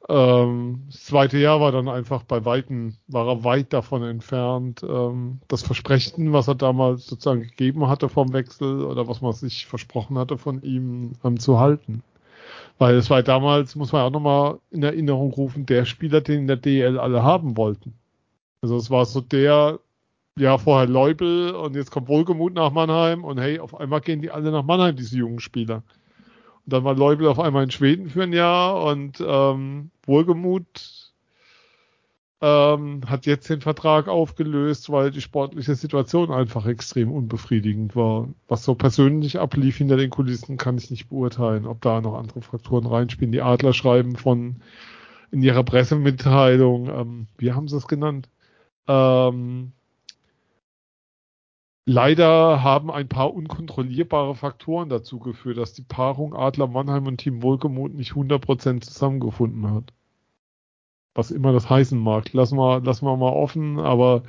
Ähm, das zweite Jahr war dann einfach bei Weitem, war er weit davon entfernt, ähm, das Versprechen, was er damals sozusagen gegeben hatte vom Wechsel oder was man sich versprochen hatte von ihm ähm, zu halten. Weil es war damals, muss man auch nochmal in Erinnerung rufen, der Spieler, den in der DL alle haben wollten. Also es war so der ja, vorher Leubel und jetzt kommt Wohlgemut nach Mannheim und hey, auf einmal gehen die alle nach Mannheim, diese jungen Spieler. Und dann war Leubel auf einmal in Schweden für ein Jahr und ähm, Wohlgemut ähm, hat jetzt den Vertrag aufgelöst, weil die sportliche Situation einfach extrem unbefriedigend war. Was so persönlich ablief hinter den Kulissen, kann ich nicht beurteilen, ob da noch andere Faktoren reinspielen. Die Adler schreiben von in ihrer Pressemitteilung, ähm, wie haben sie es genannt? Ähm, Leider haben ein paar unkontrollierbare Faktoren dazu geführt, dass die Paarung Adler Mannheim und Team Wohlgemuth nicht 100% zusammengefunden hat. Was immer das heißen mag. Lassen wir, lassen wir mal offen, aber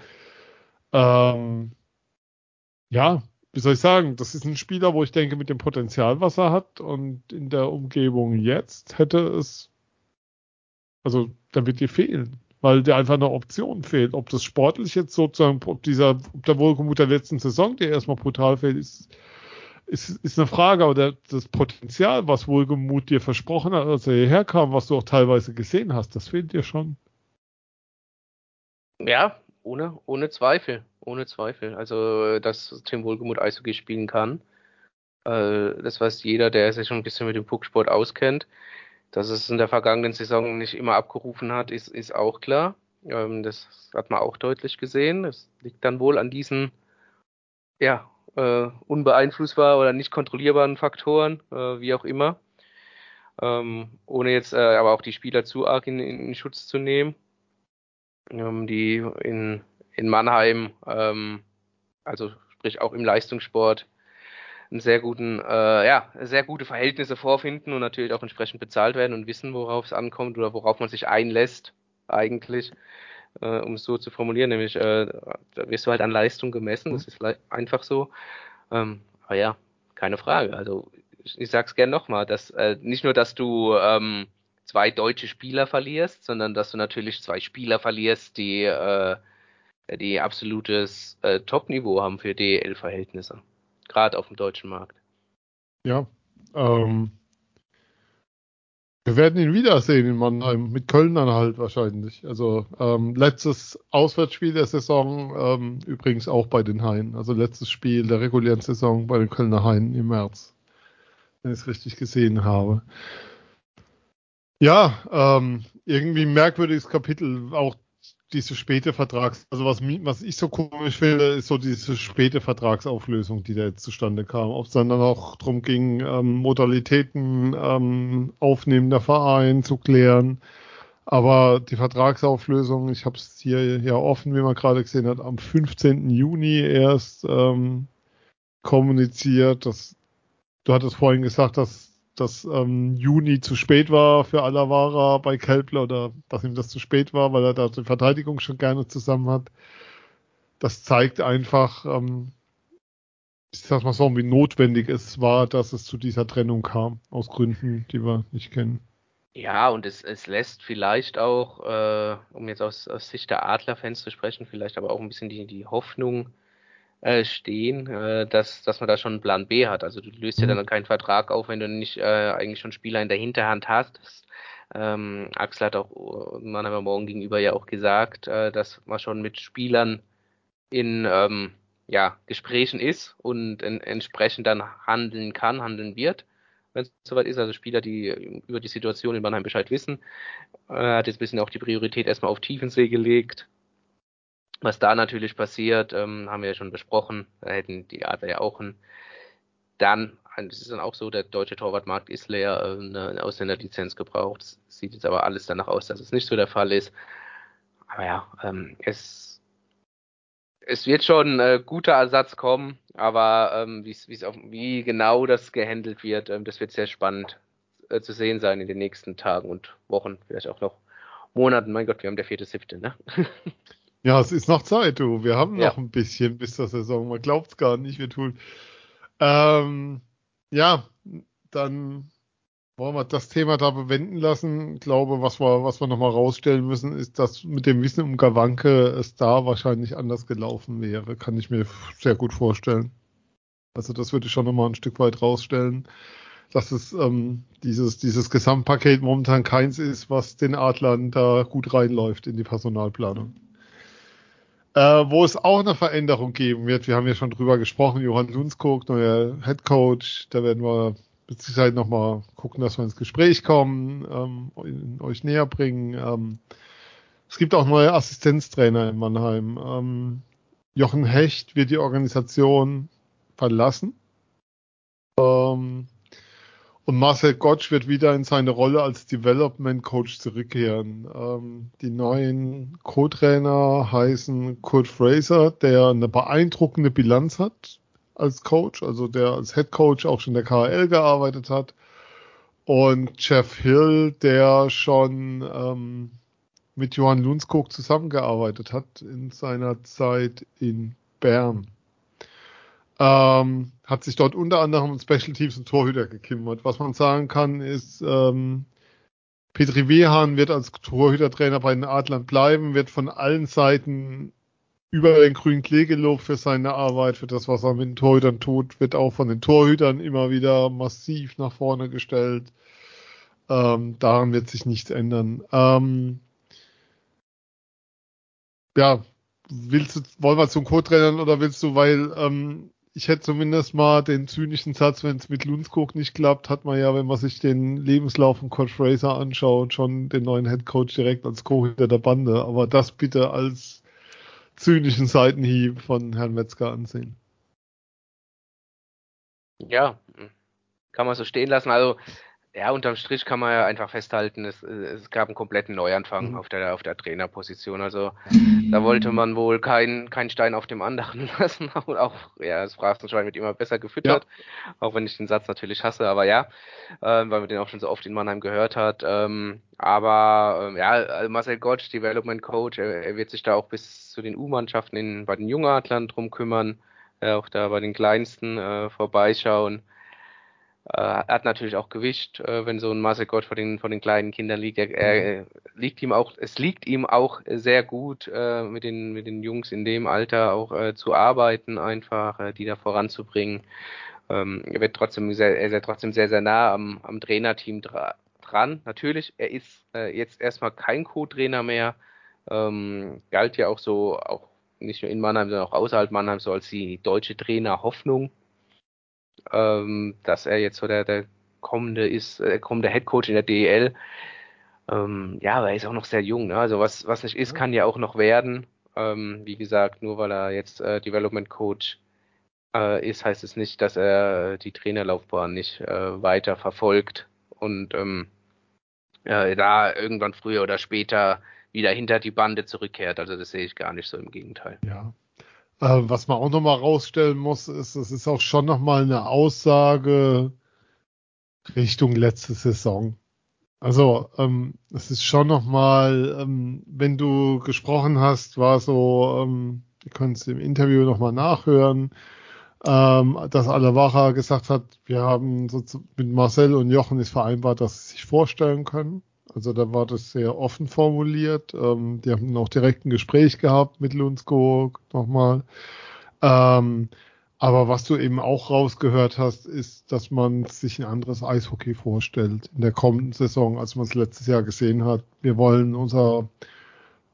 ähm, ja, wie soll ich sagen, das ist ein Spieler, wo ich denke, mit dem Potenzial, was er hat und in der Umgebung jetzt hätte es, also dann wird dir fehlen weil dir einfach eine Option fehlt. Ob das sportlich jetzt sozusagen, ob dieser, ob der Wohlgemut der letzten Saison, der erstmal brutal fehlt, ist, ist, ist eine Frage, aber der, das Potenzial, was Wohlgemut dir versprochen hat, als er hierher kam, was du auch teilweise gesehen hast, das fehlt dir schon. Ja, ohne, ohne Zweifel, ohne Zweifel. Also, dass Tim Wohlgemut Eishockey spielen kann, Äh, das weiß jeder, der sich schon ein bisschen mit dem Pucksport auskennt. Dass es in der vergangenen Saison nicht immer abgerufen hat, ist, ist auch klar. Ähm, das hat man auch deutlich gesehen. Es liegt dann wohl an diesen, ja, äh, unbeeinflussbar oder nicht kontrollierbaren Faktoren, äh, wie auch immer. Ähm, ohne jetzt äh, aber auch die Spieler zu arg in, in Schutz zu nehmen, ähm, die in, in Mannheim, ähm, also sprich auch im Leistungssport, einen sehr guten, äh, ja, sehr gute Verhältnisse vorfinden und natürlich auch entsprechend bezahlt werden und wissen, worauf es ankommt oder worauf man sich einlässt, eigentlich, äh, um es so zu formulieren, nämlich äh, da wirst du halt an Leistung gemessen, das ist einfach so. Ähm, aber ja, keine Frage. Also ich, ich sag's gern nochmal, dass äh, nicht nur, dass du ähm, zwei deutsche Spieler verlierst, sondern dass du natürlich zwei Spieler verlierst, die äh, die absolutes äh, Top-Niveau haben für DEL-Verhältnisse gerade auf dem deutschen Markt. Ja, ähm, wir werden ihn wiedersehen in Mannheim, mit Köln dann halt wahrscheinlich. Also ähm, letztes Auswärtsspiel der Saison, ähm, übrigens auch bei den Haien. Also letztes Spiel der regulären Saison bei den Kölner Haien im März, wenn ich es richtig gesehen habe. Ja, ähm, irgendwie merkwürdiges Kapitel, auch diese späte Vertrags, also was, was ich so komisch finde, ist so diese späte Vertragsauflösung, die da jetzt zustande kam. Ob es dann, dann auch darum ging, ähm, Modalitäten ähm, aufnehmender Verein zu klären. Aber die Vertragsauflösung, ich habe es hier ja offen, wie man gerade gesehen hat, am 15. Juni erst ähm, kommuniziert. Das, du hattest vorhin gesagt, dass dass ähm, Juni zu spät war für Alavara bei Kelpler oder dass ihm das zu spät war, weil er da die Verteidigung schon gerne zusammen hat. Das zeigt einfach, ähm, ich sag mal so, wie notwendig es war, dass es zu dieser Trennung kam, aus Gründen, die wir nicht kennen. Ja, und es, es lässt vielleicht auch, äh, um jetzt aus, aus Sicht der Adler-Fans zu sprechen, vielleicht aber auch ein bisschen die, die Hoffnung äh, stehen, äh, dass, dass man da schon einen Plan B hat. Also du löst mhm. ja dann keinen Vertrag auf, wenn du nicht äh, eigentlich schon Spieler in der Hinterhand hast. Das, ähm, Axel hat auch Mannheimer Morgen gegenüber ja auch gesagt, äh, dass man schon mit Spielern in ähm, ja, Gesprächen ist und en entsprechend dann handeln kann, handeln wird, wenn es soweit ist. Also Spieler, die über die Situation in Mannheim Bescheid wissen. Er hat jetzt ein bisschen auch die Priorität erstmal auf Tiefensee gelegt. Was da natürlich passiert, ähm, haben wir ja schon besprochen. Da hätten die Adler ja auch einen. Dann, es ist dann auch so, der deutsche Torwartmarkt ist leer, äh, eine Ausländerlizenz gebraucht. Es sieht jetzt aber alles danach aus, dass es nicht so der Fall ist. Aber ja, ähm, es, es wird schon ein äh, guter Ersatz kommen, aber ähm, wie's, auf, wie genau das gehandelt wird, ähm, das wird sehr spannend äh, zu sehen sein in den nächsten Tagen und Wochen, vielleicht auch noch Monaten. Mein Gott, wir haben der vierte, siebte, ne? Ja, es ist noch Zeit, du. Wir haben ja. noch ein bisschen bis zur Saison. Man glaubt es gar nicht, wir tun. Ähm, ja, dann wollen wir das Thema da bewenden lassen. Ich glaube, was wir, was wir nochmal rausstellen müssen, ist, dass mit dem Wissen um Gawanke es da wahrscheinlich anders gelaufen wäre. Kann ich mir sehr gut vorstellen. Also das würde ich schon nochmal ein Stück weit rausstellen, dass es ähm, dieses, dieses Gesamtpaket momentan keins ist, was den Adlern da gut reinläuft in die Personalplanung. Äh, wo es auch eine Veränderung geben wird. Wir haben ja schon drüber gesprochen. Johann Lundskog, neuer Head Coach. Da werden wir mit Sicherheit nochmal gucken, dass wir ins Gespräch kommen, ähm, euch näher bringen. Ähm, es gibt auch neue Assistenztrainer in Mannheim. Ähm, Jochen Hecht wird die Organisation verlassen. Ähm, und Marcel Gottsch wird wieder in seine Rolle als Development Coach zurückkehren. Ähm, die neuen Co-Trainer heißen Kurt Fraser, der eine beeindruckende Bilanz hat als Coach, also der als Head Coach auch schon in der KHL gearbeitet hat. Und Jeff Hill, der schon ähm, mit Johann Lundskog zusammengearbeitet hat in seiner Zeit in Bern. Ähm, hat sich dort unter anderem um Special Teams und Torhüter gekümmert. Was man sagen kann, ist, ähm, Petri Wehan wird als Torhütertrainer bei den Adlern bleiben, wird von allen Seiten über den grünen Klee gelobt für seine Arbeit, für das, was er mit den Torhütern tut, wird auch von den Torhütern immer wieder massiv nach vorne gestellt. Ähm, daran wird sich nichts ändern. Ähm, ja, willst du, wollen wir zum Co-Trainern oder willst du, weil ähm, ich hätte zumindest mal den zynischen Satz, wenn es mit Lundskog nicht klappt, hat man ja, wenn man sich den Lebenslauf von Coach Fraser anschaut, schon den neuen Head Coach direkt als Co hinter der Bande. Aber das bitte als zynischen Seitenhieb von Herrn Metzger ansehen. Ja, kann man so stehen lassen. Also ja, unterm Strich kann man ja einfach festhalten, es, es gab einen kompletten Neuanfang mhm. auf der auf der Trainerposition. Also da wollte man wohl keinen kein Stein auf dem anderen lassen. Und auch, ja, das Phrasenschwein wird immer besser gefüttert, ja. auch wenn ich den Satz natürlich hasse, aber ja, äh, weil man den auch schon so oft in Mannheim gehört hat. Ähm, aber äh, ja, also Marcel Gottsch, Development Coach, er, er, wird sich da auch bis zu den U-Mannschaften bei den Jungadlern drum kümmern, äh, auch da bei den Kleinsten äh, vorbeischauen. Äh, hat natürlich auch Gewicht, äh, wenn so ein Marcel Gott vor den, vor den kleinen Kindern liegt. Er, er, liegt ihm auch, es liegt ihm auch sehr gut, äh, mit den, mit den Jungs in dem Alter auch zu arbeiten, einfach, die da voranzubringen. Ähm, er wird trotzdem sehr, er ist trotzdem sehr, sehr nah am, am Trainerteam dra dran. Natürlich, er ist jetzt erstmal kein Co-Trainer mehr. Ähm, galt ja auch so, auch nicht nur in Mannheim, sondern auch außerhalb Mannheim, so als die deutsche Trainer Hoffnung ähm, dass er jetzt so der, der kommende ist, der kommende Head Coach in der DEL. Ähm, ja, aber er ist auch noch sehr jung. Ne? Also was, was nicht ist, kann ja auch noch werden. Ähm, wie gesagt, nur weil er jetzt äh, Development Coach äh, ist, heißt es nicht, dass er die Trainerlaufbahn nicht äh, weiter verfolgt und ähm, äh, da irgendwann früher oder später wieder hinter die Bande zurückkehrt. Also das sehe ich gar nicht so im Gegenteil. Ja, äh, was man auch nochmal rausstellen muss, ist, es ist auch schon nochmal eine Aussage Richtung letzte Saison. Also, ähm, es ist schon nochmal, ähm, wenn du gesprochen hast, war so, ähm, ihr könnt es im Interview nochmal nachhören, ähm, dass Alavacha gesagt hat, wir haben so mit Marcel und Jochen ist vereinbart, dass sie sich vorstellen können. Also da war das sehr offen formuliert. Ähm, die haben auch direkt ein Gespräch gehabt mit Lundskog nochmal. Ähm, aber was du eben auch rausgehört hast, ist, dass man sich ein anderes Eishockey vorstellt in der kommenden Saison, als man es letztes Jahr gesehen hat. Wir wollen unser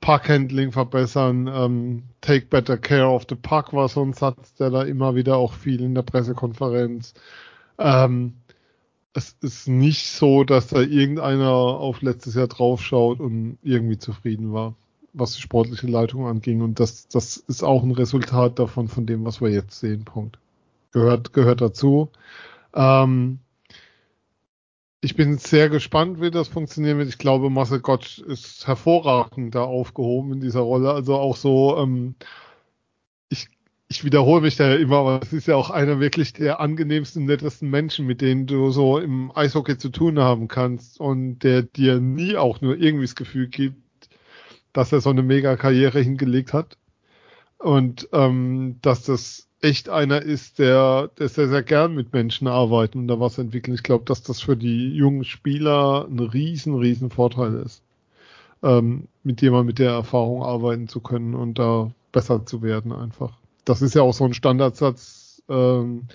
Puckhandling verbessern. Ähm, take better care of the puck war so ein Satz, der da immer wieder auch viel in der Pressekonferenz. Ähm, es ist nicht so, dass da irgendeiner auf letztes Jahr draufschaut und irgendwie zufrieden war, was die sportliche Leitung anging. Und das, das ist auch ein Resultat davon, von dem, was wir jetzt sehen. Punkt. Gehört, gehört dazu. Ähm, ich bin sehr gespannt, wie das funktionieren wird. Ich glaube, Marcel Gottsch ist hervorragend da aufgehoben in dieser Rolle. Also auch so, ähm, ich wiederhole mich da ja immer, aber es ist ja auch einer wirklich der angenehmsten, nettesten Menschen, mit denen du so im Eishockey zu tun haben kannst und der dir nie auch nur irgendwie das Gefühl gibt, dass er so eine mega Karriere hingelegt hat und ähm, dass das echt einer ist, der, der sehr, sehr gern mit Menschen arbeitet und da was entwickeln. Ich glaube, dass das für die jungen Spieler ein riesen, riesen Vorteil ist, ähm, mit jemandem mit der Erfahrung arbeiten zu können und da besser zu werden einfach das ist ja auch so ein Standardsatz, ähm,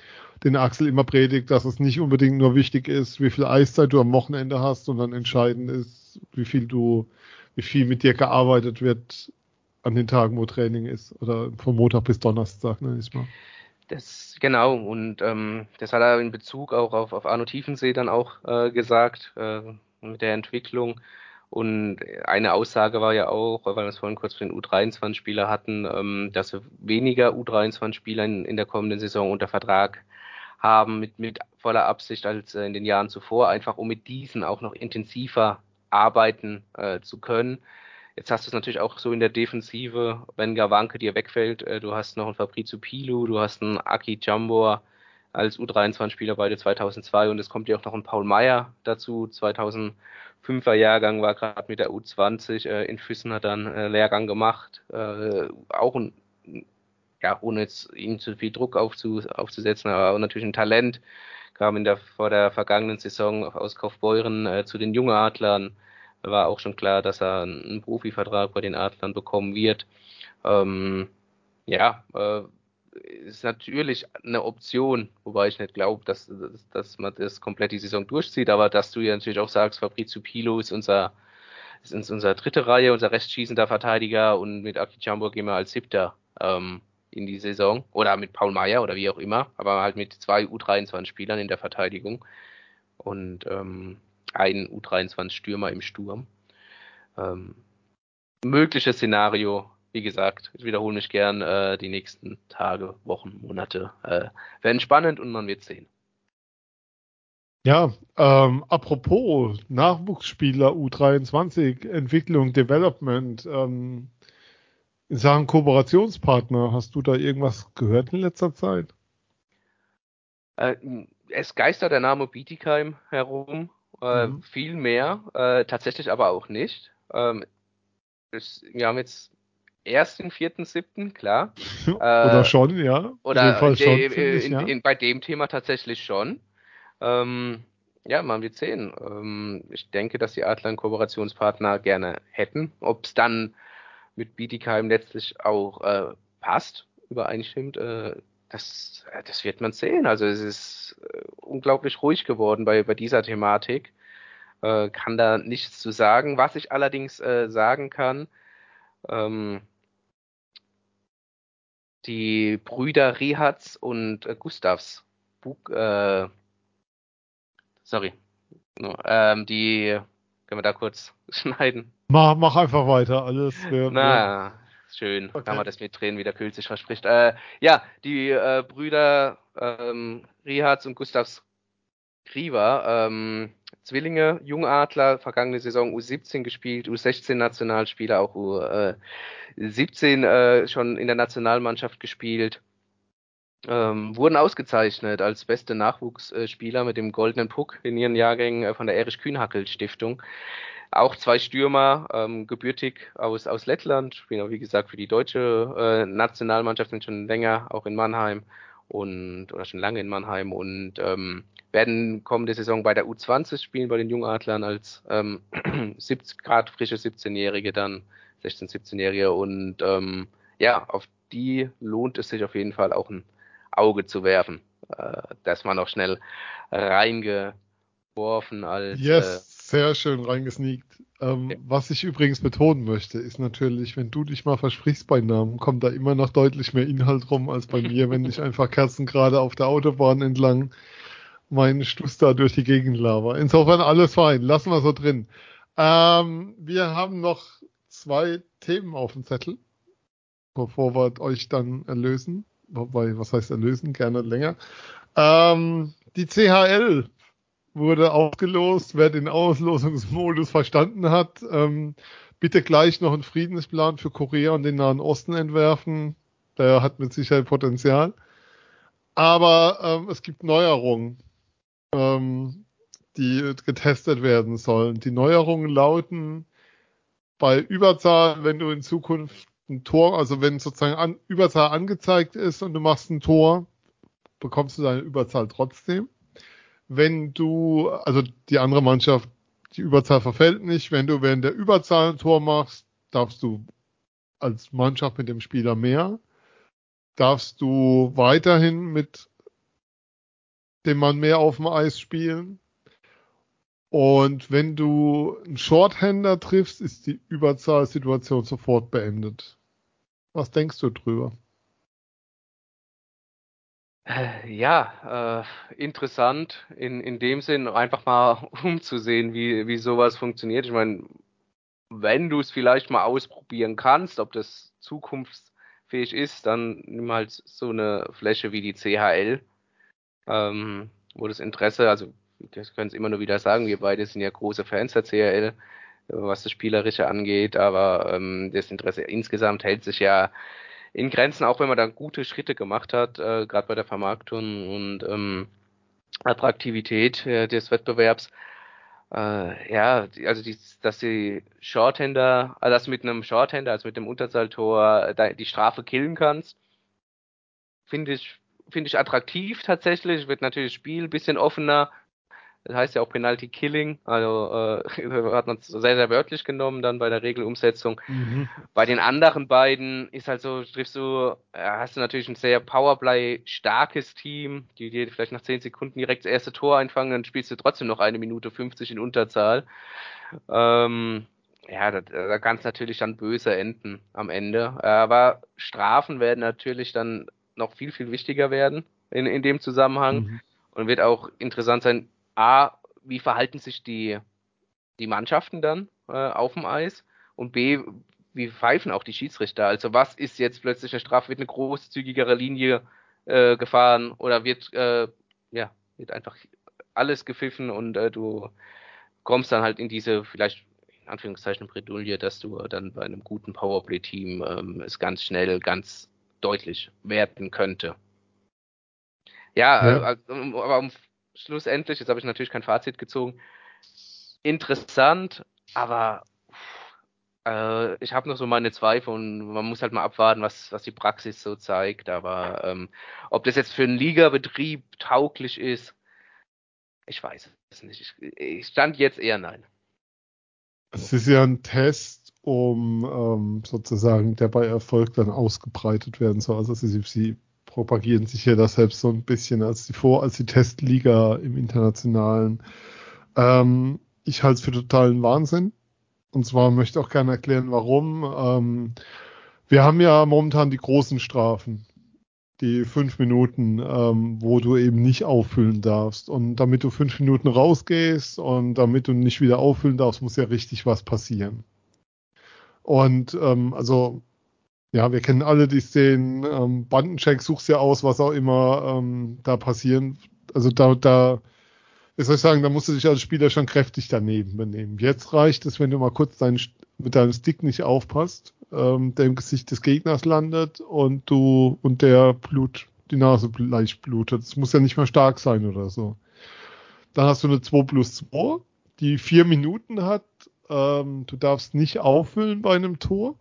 den Axel immer predigt, dass es nicht unbedingt nur wichtig ist, wie viel Eiszeit du am Wochenende hast, sondern entscheidend ist, wie viel du, wie viel mit dir gearbeitet wird an den Tagen, wo Training ist oder von Montag bis Donnerstag, ne, ist mal. Das genau und ähm, das hat er in Bezug auch auf, auf Arno Tiefensee dann auch äh, gesagt äh, mit der Entwicklung und eine Aussage war ja auch, weil wir es vorhin kurz für den U23-Spieler hatten, ähm, dass wir weniger U23-Spieler in, der kommenden Saison unter Vertrag haben mit, mit voller Absicht als äh, in den Jahren zuvor, einfach um mit diesen auch noch intensiver arbeiten äh, zu können. Jetzt hast du es natürlich auch so in der Defensive, wenn Gawanke dir wegfällt, äh, du hast noch einen Fabrizio Pilu, du hast einen Aki Jambor als U23-Spieler beide 2002 und es kommt ja auch noch ein Paul Meyer dazu, 2000 Fünfer Jahrgang war gerade mit der U20 äh, in Füssen hat dann äh, Lehrgang gemacht, äh, auch ein, ja, ohne jetzt ihm zu viel Druck aufzu, aufzusetzen, aber natürlich ein Talent, kam in der vor der vergangenen Saison aus Kaufbeuren äh, zu den jungen Adlern, war auch schon klar, dass er einen Profivertrag bei den Adlern bekommen wird. Ähm, ja, äh, ist natürlich eine Option, wobei ich nicht glaube, dass, dass, dass, man das komplett die Saison durchzieht, aber dass du ja natürlich auch sagst, Fabrizio Pilo ist unser, ist unser dritte Reihe, unser restschießender Verteidiger und mit Aki Chambo gehen wir als siebter. Ähm, in die Saison oder mit Paul Meyer oder wie auch immer, aber halt mit zwei U23-Spielern in der Verteidigung und ähm, einen U23-Stürmer im Sturm. Ähm, mögliches Szenario, wie gesagt, ich wiederhole mich gern, äh, die nächsten Tage, Wochen, Monate äh, werden spannend und man wird sehen. Ja, ähm, apropos Nachwuchsspieler U23, Entwicklung, Development, ähm, in Sachen Kooperationspartner, hast du da irgendwas gehört in letzter Zeit? Äh, es geistert der Name Bietigheim herum, äh, mhm. viel mehr, äh, tatsächlich aber auch nicht. Ähm, es, wir haben jetzt erst den vierten, siebten, klar. oder äh, schon, ja. Oder in, schon, ich, in, in, bei dem Thema tatsächlich schon. Ähm, ja, man wird sehen. Ähm, ich denke, dass die Adler einen Kooperationspartner gerne hätten. Ob es dann mit Bietigheim letztlich auch äh, passt, übereinstimmt, äh, das, äh, das wird man sehen. Also es ist äh, unglaublich ruhig geworden bei, bei dieser Thematik. Äh, kann da nichts zu sagen. Was ich allerdings äh, sagen kann, ähm, die Brüder Rihatz und äh, Gustavs Bug, äh, sorry, no, ähm, die können wir da kurz schneiden. Mach, mach einfach weiter, alles. Wir, Na, schön, okay. kann man das mit Tränen wieder kühlt sich verspricht. Äh, ja, die äh, Brüder ähm, Rihatz und Gustavs Griever, ähm, Zwillinge, Jungadler, vergangene Saison U17 gespielt, U16 Nationalspieler, auch U17 äh, schon in der Nationalmannschaft gespielt. Ähm, wurden ausgezeichnet als beste Nachwuchsspieler mit dem Goldenen Puck in ihren Jahrgängen äh, von der Erich Kühnhackel Stiftung. Auch zwei Stürmer, ähm, gebürtig aus, aus Lettland, spielen auch wie gesagt für die deutsche äh, Nationalmannschaft, sind schon länger auch in Mannheim und oder schon lange in Mannheim und ähm, werden kommende Saison bei der U20 spielen bei den Jungadlern als ähm, 70 Grad frische 17-Jährige dann 16, 17-Jährige und ähm, ja, auf die lohnt es sich auf jeden Fall auch ein Auge zu werfen. Äh, dass man auch schnell reingeworfen als. Yes, äh, sehr schön reingesneakt. Ähm, ja. Was ich übrigens betonen möchte, ist natürlich, wenn du dich mal versprichst bei Namen, kommt da immer noch deutlich mehr Inhalt rum als bei mir, wenn ich einfach Kerzen gerade auf der Autobahn entlang meinen Stuss da durch die Gegend laber. Insofern alles fein, lassen wir so drin. Ähm, wir haben noch zwei Themen auf dem Zettel, bevor wir euch dann erlösen. Wobei, was heißt erlösen? Gerne länger. Ähm, die CHL wurde aufgelost. Wer den Auslosungsmodus verstanden hat, ähm, bitte gleich noch einen Friedensplan für Korea und den Nahen Osten entwerfen. Der hat mit Sicherheit Potenzial. Aber ähm, es gibt Neuerungen, ähm, die getestet werden sollen. Die Neuerungen lauten, bei Überzahl, wenn du in Zukunft ein Tor, also wenn sozusagen an, Überzahl angezeigt ist und du machst ein Tor, bekommst du deine Überzahl trotzdem. Wenn du, also die andere Mannschaft, die Überzahl verfällt nicht. Wenn du während der Überzahl ein Tor machst, darfst du als Mannschaft mit dem Spieler mehr. Darfst du weiterhin mit dem Mann mehr auf dem Eis spielen. Und wenn du einen Shorthander triffst, ist die Überzahlsituation sofort beendet. Was denkst du drüber? Äh, ja, äh, interessant in, in dem Sinn einfach mal umzusehen, wie, wie sowas funktioniert. Ich meine, wenn du es vielleicht mal ausprobieren kannst, ob das zukunftsfähig ist, dann nimm halt so eine Fläche wie die CHL, ähm, wo das Interesse, also das können es immer nur wieder sagen, wir beide sind ja große Fans der CRL, was das Spielerische angeht, aber ähm, das Interesse insgesamt hält sich ja in Grenzen, auch wenn man da gute Schritte gemacht hat, äh, gerade bei der Vermarktung und ähm, Attraktivität äh, des Wettbewerbs. Äh, ja, also die, dass die Shorthänder, also dass mit einem Shorthänder, also mit dem Unterzahltor, die Strafe killen kannst, finde ich finde ich attraktiv tatsächlich. Wird natürlich das Spiel ein bisschen offener, das heißt ja auch Penalty Killing, also äh, hat man es sehr, sehr wörtlich genommen dann bei der Regelumsetzung. Mhm. Bei den anderen beiden ist halt so, triffst du, äh, hast du natürlich ein sehr Powerplay starkes Team, die dir vielleicht nach 10 Sekunden direkt das erste Tor einfangen, dann spielst du trotzdem noch eine Minute 50 in Unterzahl. Ähm, ja, da, da kann es natürlich dann böse enden am Ende. Aber Strafen werden natürlich dann noch viel, viel wichtiger werden in, in dem Zusammenhang. Mhm. Und wird auch interessant sein, A, wie verhalten sich die, die Mannschaften dann äh, auf dem Eis? Und B, wie pfeifen auch die Schiedsrichter? Also was ist jetzt plötzlich eine Strafe? Wird eine großzügigere Linie äh, gefahren oder wird, äh, ja, wird einfach alles gepfiffen und äh, du kommst dann halt in diese vielleicht in Anführungszeichen Bredouille, dass du dann bei einem guten Powerplay-Team ähm, es ganz schnell, ganz deutlich werden könnte. Ja, ja. Äh, also, aber um, schlussendlich, jetzt habe ich natürlich kein Fazit gezogen, interessant, aber äh, ich habe noch so meine Zweifel und man muss halt mal abwarten, was, was die Praxis so zeigt. Aber ähm, ob das jetzt für einen Ligabetrieb tauglich ist, ich weiß es nicht. Ich, ich stand jetzt eher nein. Es ist ja ein Test, um ähm, sozusagen, der bei Erfolg dann ausgebreitet werden soll. Also sie, sie propagieren sich ja das selbst so ein bisschen als die Vor-, als die Testliga im Internationalen. Ähm, ich halte es für totalen Wahnsinn. Und zwar möchte auch gerne erklären, warum. Ähm, wir haben ja momentan die großen Strafen, die fünf Minuten, ähm, wo du eben nicht auffüllen darfst. Und damit du fünf Minuten rausgehst und damit du nicht wieder auffüllen darfst, muss ja richtig was passieren. Und ähm, also ja, wir kennen alle die Szenen, ähm, Bandencheck, suchst ja aus, was auch immer ähm, da passieren. Also da, da wie soll ich sagen, da musst du dich als Spieler schon kräftig daneben benehmen. Jetzt reicht es, wenn du mal kurz deinen, mit deinem Stick nicht aufpasst, ähm, der im Gesicht des Gegners landet und du und der Blut, die Nase leicht blutet. Das muss ja nicht mal stark sein oder so. Dann hast du eine 2 plus 2, die vier Minuten hat. Ähm, du darfst nicht auffüllen bei einem Tor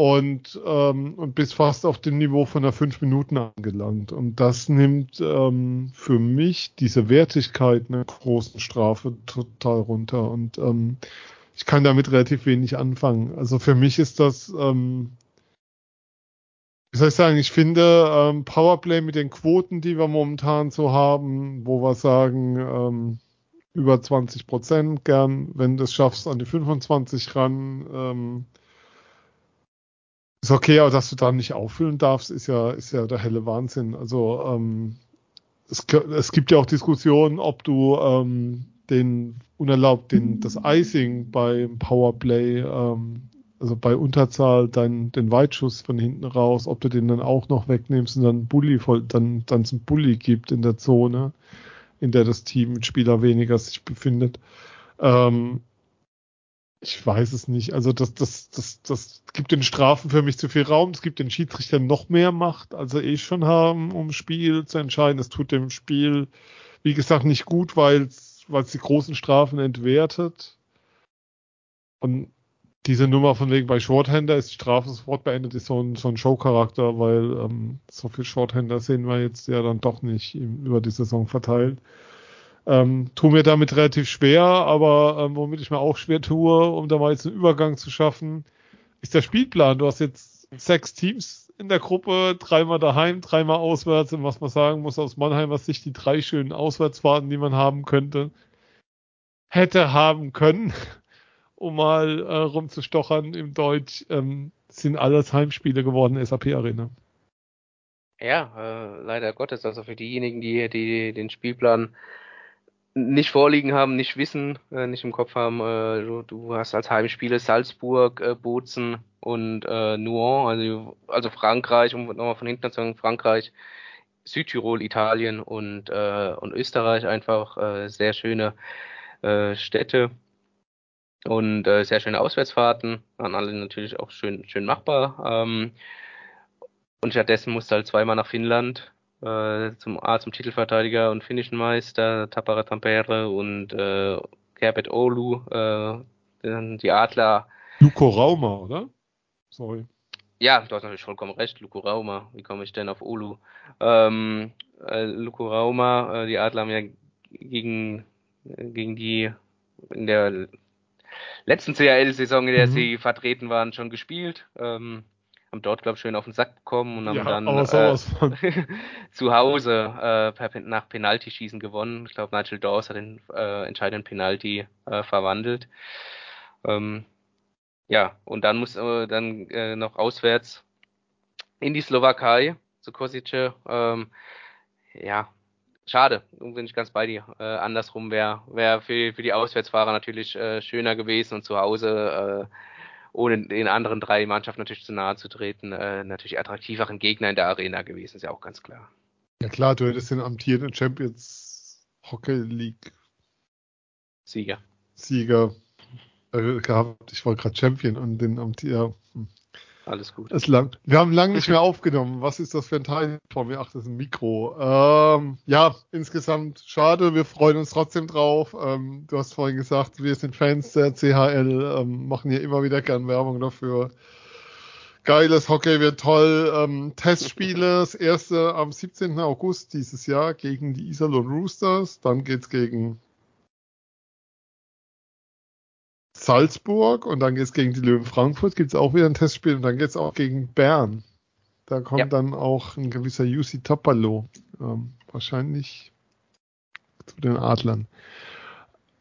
und, ähm, und bis fast auf dem Niveau von der 5 Minuten angelangt. Und das nimmt ähm, für mich diese Wertigkeit einer großen Strafe total runter. Und ähm, ich kann damit relativ wenig anfangen. Also für mich ist das, ähm, wie soll ich sagen, ich finde ähm, Powerplay mit den Quoten, die wir momentan so haben, wo wir sagen, ähm, über 20 Prozent gern, wenn du es schaffst, an die 25 ran, ähm, ist okay, aber dass du da nicht auffüllen darfst, ist ja, ist ja der helle Wahnsinn. Also ähm, es, es gibt ja auch Diskussionen, ob du ähm, den unerlaubt den das Icing beim Powerplay, ähm, also bei Unterzahl, dein, den Weitschuss von hinten raus, ob du den dann auch noch wegnimmst und dann Bully voll, dann dann es einen Bully gibt in der Zone, in der das Team mit Spieler weniger sich befindet. Ähm, ich weiß es nicht. Also das, das, das, das gibt den Strafen für mich zu viel Raum. Es gibt den Schiedsrichtern noch mehr Macht, als sie eh schon haben, um Spiel zu entscheiden. Es tut dem Spiel, wie gesagt, nicht gut, weil es die großen Strafen entwertet. Und diese Nummer von wegen bei Shorthander ist die Strafe sofort beendet, ist so ein, so ein Showcharakter, weil ähm, so viel Shorthander sehen wir jetzt ja dann doch nicht über die Saison verteilt. Ähm, tue mir damit relativ schwer, aber ähm, womit ich mir auch schwer tue, um da mal jetzt einen Übergang zu schaffen, ist der Spielplan. Du hast jetzt sechs Teams in der Gruppe, dreimal daheim, dreimal auswärts. Und was man sagen muss aus Mannheimer Sicht, die drei schönen Auswärtsfahrten, die man haben könnte, hätte haben können, um mal äh, rumzustochern im Deutsch, ähm, sind alles Heimspiele geworden, SAP Arena. Ja, äh, leider Gottes. Also für diejenigen, die, die den Spielplan nicht vorliegen haben, nicht wissen, äh, nicht im Kopf haben. Äh, du, du, hast als Heimspiele Salzburg, äh, Bozen und äh, Nuon, also, also Frankreich, um nochmal von hinten zu sagen, Frankreich, Südtirol, Italien und, äh, und Österreich einfach äh, sehr schöne äh, Städte und sehr schöne Auswärtsfahrten, an alle natürlich auch schön, schön machbar. Ähm, und stattdessen musst du halt zweimal nach Finnland äh, zum A zum Titelverteidiger und finnischen Meister, Tapara Tampere und äh, Gerbert Olu, äh, die Adler. Luko Rauma, oder? Sorry. Ja, du hast natürlich vollkommen recht, Luko Rauma. Wie komme ich denn auf Olu? Ähm, äh, Luko Rauma, äh, die Adler haben ja gegen, gegen die in der letzten CHL-Saison, in der mhm. sie vertreten waren, schon gespielt. Ähm, haben dort, glaube ich, schön auf den Sack bekommen und haben ja, dann äh, zu Hause äh, per, nach Penalty-Schießen gewonnen. Ich glaube, Nigel Dawes hat den äh, entscheidenden Penalty äh, verwandelt. Ähm, ja, und dann muss äh, dann äh, noch auswärts in die Slowakei zu Kosice. Ähm, ja, schade, bin ich ganz bei dir. Äh, andersrum wäre wär für, für die Auswärtsfahrer natürlich äh, schöner gewesen und zu Hause, äh, ohne den anderen drei Mannschaften natürlich zu nahe zu treten, äh, natürlich attraktiveren Gegner in der Arena gewesen, ist ja auch ganz klar. Ja klar, du hättest den amtierenden Champions Hockey League Sieger. Sieger äh, gehabt. Ich war gerade Champion und den amtierenden. Alles gut. Ist lang. Wir haben lange nicht mehr aufgenommen. Was ist das für ein Teil vor mir? Ach, das ist ein Mikro. Ähm, ja, insgesamt schade. Wir freuen uns trotzdem drauf. Ähm, du hast vorhin gesagt, wir sind Fans der CHL, ähm, machen hier immer wieder gern Werbung dafür. Geiles Hockey wird toll. Ähm, Testspiele, das erste am 17. August dieses Jahr gegen die Iserlohn Roosters. Dann geht's gegen Salzburg und dann geht es gegen die Löwen Frankfurt, gibt es auch wieder ein Testspiel und dann geht es auch gegen Bern. Da kommt ja. dann auch ein gewisser UC Topalo, ähm, wahrscheinlich zu den Adlern.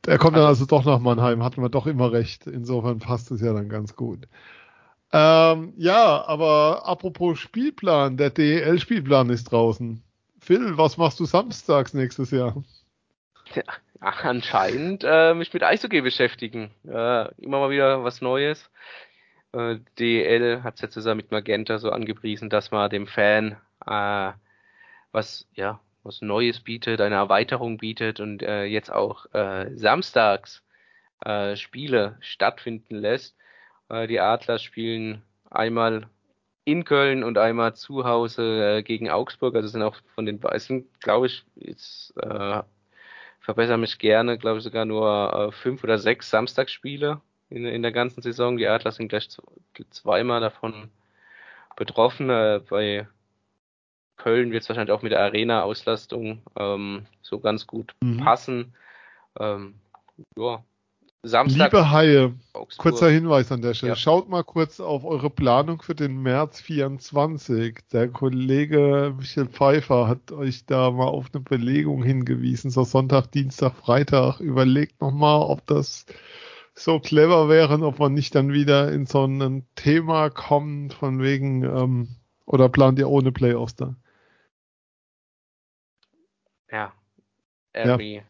Er kommt dann also doch nach Mannheim, hatten wir doch immer recht. Insofern passt es ja dann ganz gut. Ähm, ja, aber apropos Spielplan, der DEL-Spielplan ist draußen. Phil, was machst du samstags nächstes Jahr? Ja, Ach, anscheinend äh, mich mit Eishockey beschäftigen. Äh, immer mal wieder was Neues. Äh, DL hat es ja zusammen mit Magenta so angepriesen, dass man dem Fan äh, was, ja, was Neues bietet, eine Erweiterung bietet und äh, jetzt auch äh, samstags äh, Spiele stattfinden lässt. Äh, die Adler spielen einmal in Köln und einmal zu Hause äh, gegen Augsburg. Also sind auch von den Weißen, glaube ich, jetzt äh, verbessere mich gerne, glaube ich sogar nur äh, fünf oder sechs Samstagsspiele in, in der ganzen Saison. Die Adler sind gleich zweimal davon betroffen. Äh, bei Köln wird es wahrscheinlich auch mit der Arena-Auslastung ähm, so ganz gut mhm. passen. Ähm, ja, Samstag. Liebe Haie, Augsburg. kurzer Hinweis an der Stelle. Ja. Schaut mal kurz auf eure Planung für den März 24. Der Kollege Michael Pfeiffer hat euch da mal auf eine Belegung hingewiesen, so Sonntag, Dienstag, Freitag. Überlegt nochmal, ob das so clever wäre, ob man nicht dann wieder in so ein Thema kommt, von wegen, ähm, oder plant ihr ohne Playoffs da? Ja. Every, ja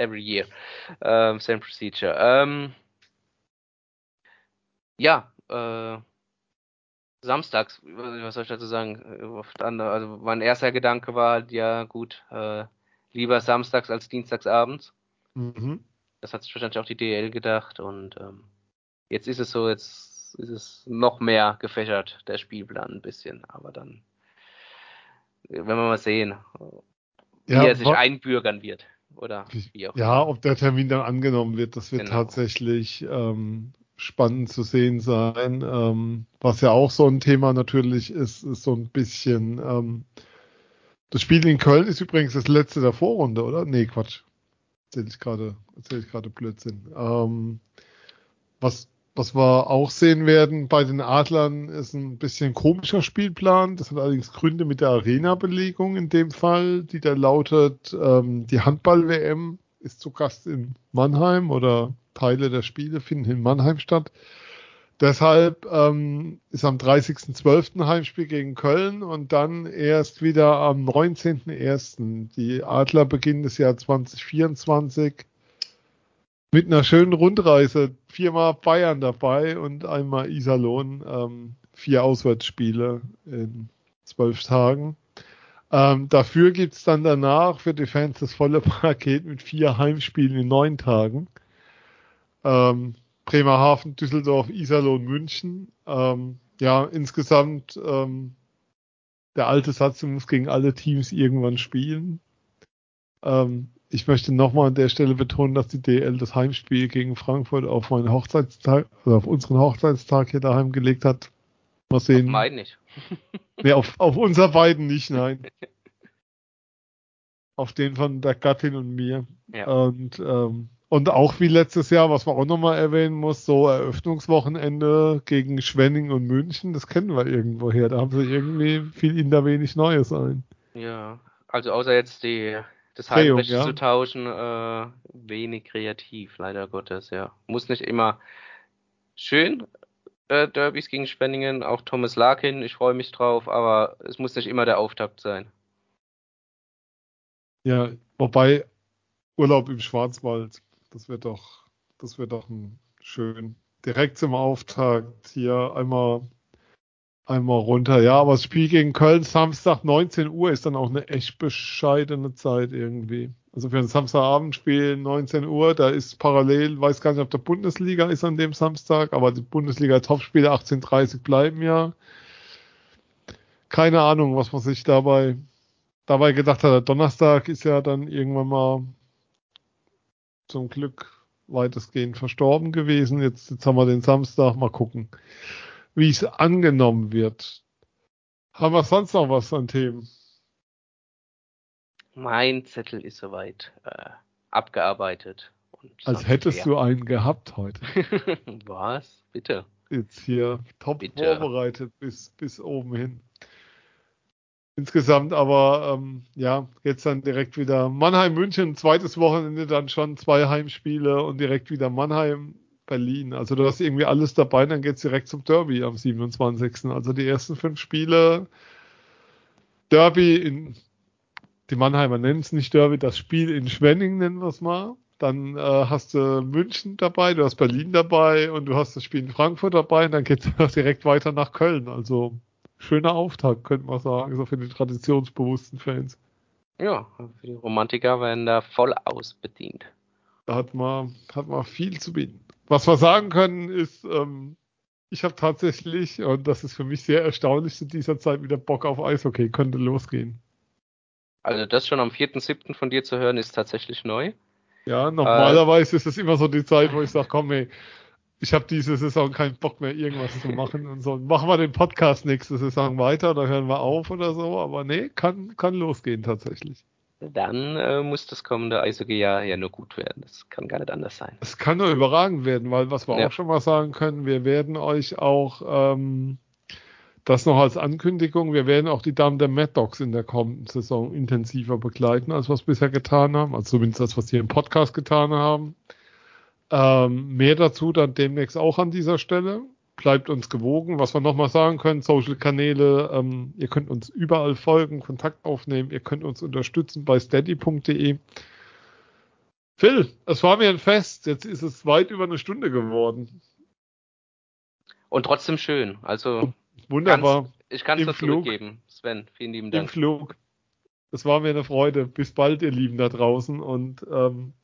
every year. Um, same procedure. Um, ja, äh, samstags, was soll ich dazu sagen? Also mein erster Gedanke war halt, ja gut, äh, lieber samstags als dienstagsabends. Mhm. Das hat sich wahrscheinlich auch die DL gedacht und ähm, jetzt ist es so, jetzt ist es noch mehr gefächert, der Spielplan ein bisschen, aber dann wenn wir mal sehen, wie ja, er sich einbürgern wird. Oder wie auch Ja, ob der Termin dann angenommen wird, das wird genau. tatsächlich ähm, spannend zu sehen sein. Ähm, was ja auch so ein Thema natürlich ist, ist so ein bisschen. Ähm, das Spiel in Köln ist übrigens das letzte der Vorrunde, oder? Nee, Quatsch. Erzähle ich gerade, erzähle ich gerade Blödsinn. Ähm, was was wir auch sehen werden bei den Adlern ist ein bisschen komischer Spielplan. Das hat allerdings Gründe mit der Arena-Belegung in dem Fall, die da lautet, ähm, die Handball-WM ist zu Gast in Mannheim oder Teile der Spiele finden in Mannheim statt. Deshalb ähm, ist am 30.12. Heimspiel gegen Köln und dann erst wieder am 19.01. Die Adler beginnen das Jahr 2024 mit einer schönen Rundreise. Viermal Bayern dabei und einmal Iserlohn. Ähm, vier Auswärtsspiele in zwölf Tagen. Ähm, dafür gibt's dann danach für die Fans das volle Paket mit vier Heimspielen in neun Tagen. Ähm, Bremerhaven, Düsseldorf, Iserlohn, München. Ähm, ja, insgesamt ähm, der alte Satz, du musst gegen alle Teams irgendwann spielen. Ähm, ich möchte nochmal an der Stelle betonen, dass die DL das Heimspiel gegen Frankfurt auf meinen Hochzeitstag, also auf unseren Hochzeitstag hier daheim gelegt hat. Mal sehen. Auf meinen nicht. nee, auf, auf unser beiden nicht, nein. auf den von der Gattin und mir. Ja. Und, ähm, und auch wie letztes Jahr, was man auch nochmal erwähnen muss, so Eröffnungswochenende gegen Schwenning und München, das kennen wir irgendwo her. Da haben sie irgendwie viel ihnen da wenig Neues ein. Ja, also außer jetzt die das Heimrecht ja. zu tauschen, äh, wenig kreativ, leider Gottes, ja. Muss nicht immer schön, äh, Derbys gegen Spenningen, auch Thomas Larkin, ich freue mich drauf, aber es muss nicht immer der Auftakt sein. Ja, wobei Urlaub im Schwarzwald, das wird doch, das wird doch ein schön. Direkt zum Auftakt hier einmal, einmal runter. Ja, aber das Spiel gegen Köln Samstag 19 Uhr ist dann auch eine echt bescheidene Zeit irgendwie. Also für ein Samstagabendspiel 19 Uhr, da ist parallel, weiß gar nicht, ob der Bundesliga ist an dem Samstag, aber die Bundesliga-Topspiele 18.30 bleiben ja. Keine Ahnung, was man sich dabei, dabei gedacht hat. Donnerstag ist ja dann irgendwann mal zum Glück weitestgehend verstorben gewesen. Jetzt, jetzt haben wir den Samstag, mal gucken, wie es angenommen wird. Haben wir sonst noch was an Themen? Mein Zettel ist soweit äh, abgearbeitet. Als hättest leer. du einen gehabt heute. Was? Bitte. Jetzt hier top Bitte. vorbereitet bis, bis oben hin. Insgesamt aber, ähm, ja, jetzt dann direkt wieder Mannheim, München, zweites Wochenende dann schon zwei Heimspiele und direkt wieder Mannheim, Berlin. Also du hast irgendwie alles dabei, dann geht's direkt zum Derby am 27. Also die ersten fünf Spiele Derby in die Mannheimer nennen es nicht Derby, das Spiel in Schwenning nennen wir es mal. Dann äh, hast du München dabei, du hast Berlin dabei und du hast das Spiel in Frankfurt dabei und dann geht es direkt weiter nach Köln. Also schöner Auftakt, könnte man sagen, so für die traditionsbewussten Fans. Ja, für die Romantiker werden da voll ausbedient. Da hat man, hat man viel zu bieten. Was wir sagen können, ist, ähm, ich habe tatsächlich, und das ist für mich sehr erstaunlich zu dieser Zeit, wieder Bock auf Eishockey, könnte losgehen. Also das schon am 4.7. von dir zu hören, ist tatsächlich neu. Ja, normalerweise äh, ist es immer so die Zeit, wo ich sage, komm ey, ich habe diese Saison keinen Bock mehr, irgendwas zu machen und so. Machen wir den Podcast nächste Saison weiter oder hören wir auf oder so. Aber nee, kann, kann losgehen tatsächlich. Dann äh, muss das kommende Eishockey-Jahr ja nur gut werden. Das kann gar nicht anders sein. Es kann nur überragend werden, weil was wir ja. auch schon mal sagen können, wir werden euch auch ähm, das noch als Ankündigung. Wir werden auch die Damen der Mad Dogs in der kommenden Saison intensiver begleiten, als wir es bisher getan haben. Also zumindest das, was wir im Podcast getan haben. Ähm, mehr dazu dann demnächst auch an dieser Stelle. Bleibt uns gewogen. Was wir nochmal sagen können, Social Kanäle, ähm, ihr könnt uns überall folgen, Kontakt aufnehmen, ihr könnt uns unterstützen bei steady.de. Phil, es war mir ein Fest. Jetzt ist es weit über eine Stunde geworden. Und trotzdem schön. Also Wunderbar. Ganz, ich kann es nur zurückgeben. Sven, vielen lieben Dank. Im Flug. Das war mir eine Freude. Bis bald, ihr Lieben da draußen. Und ähm,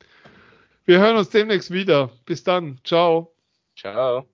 wir hören uns demnächst wieder. Bis dann. Ciao. Ciao.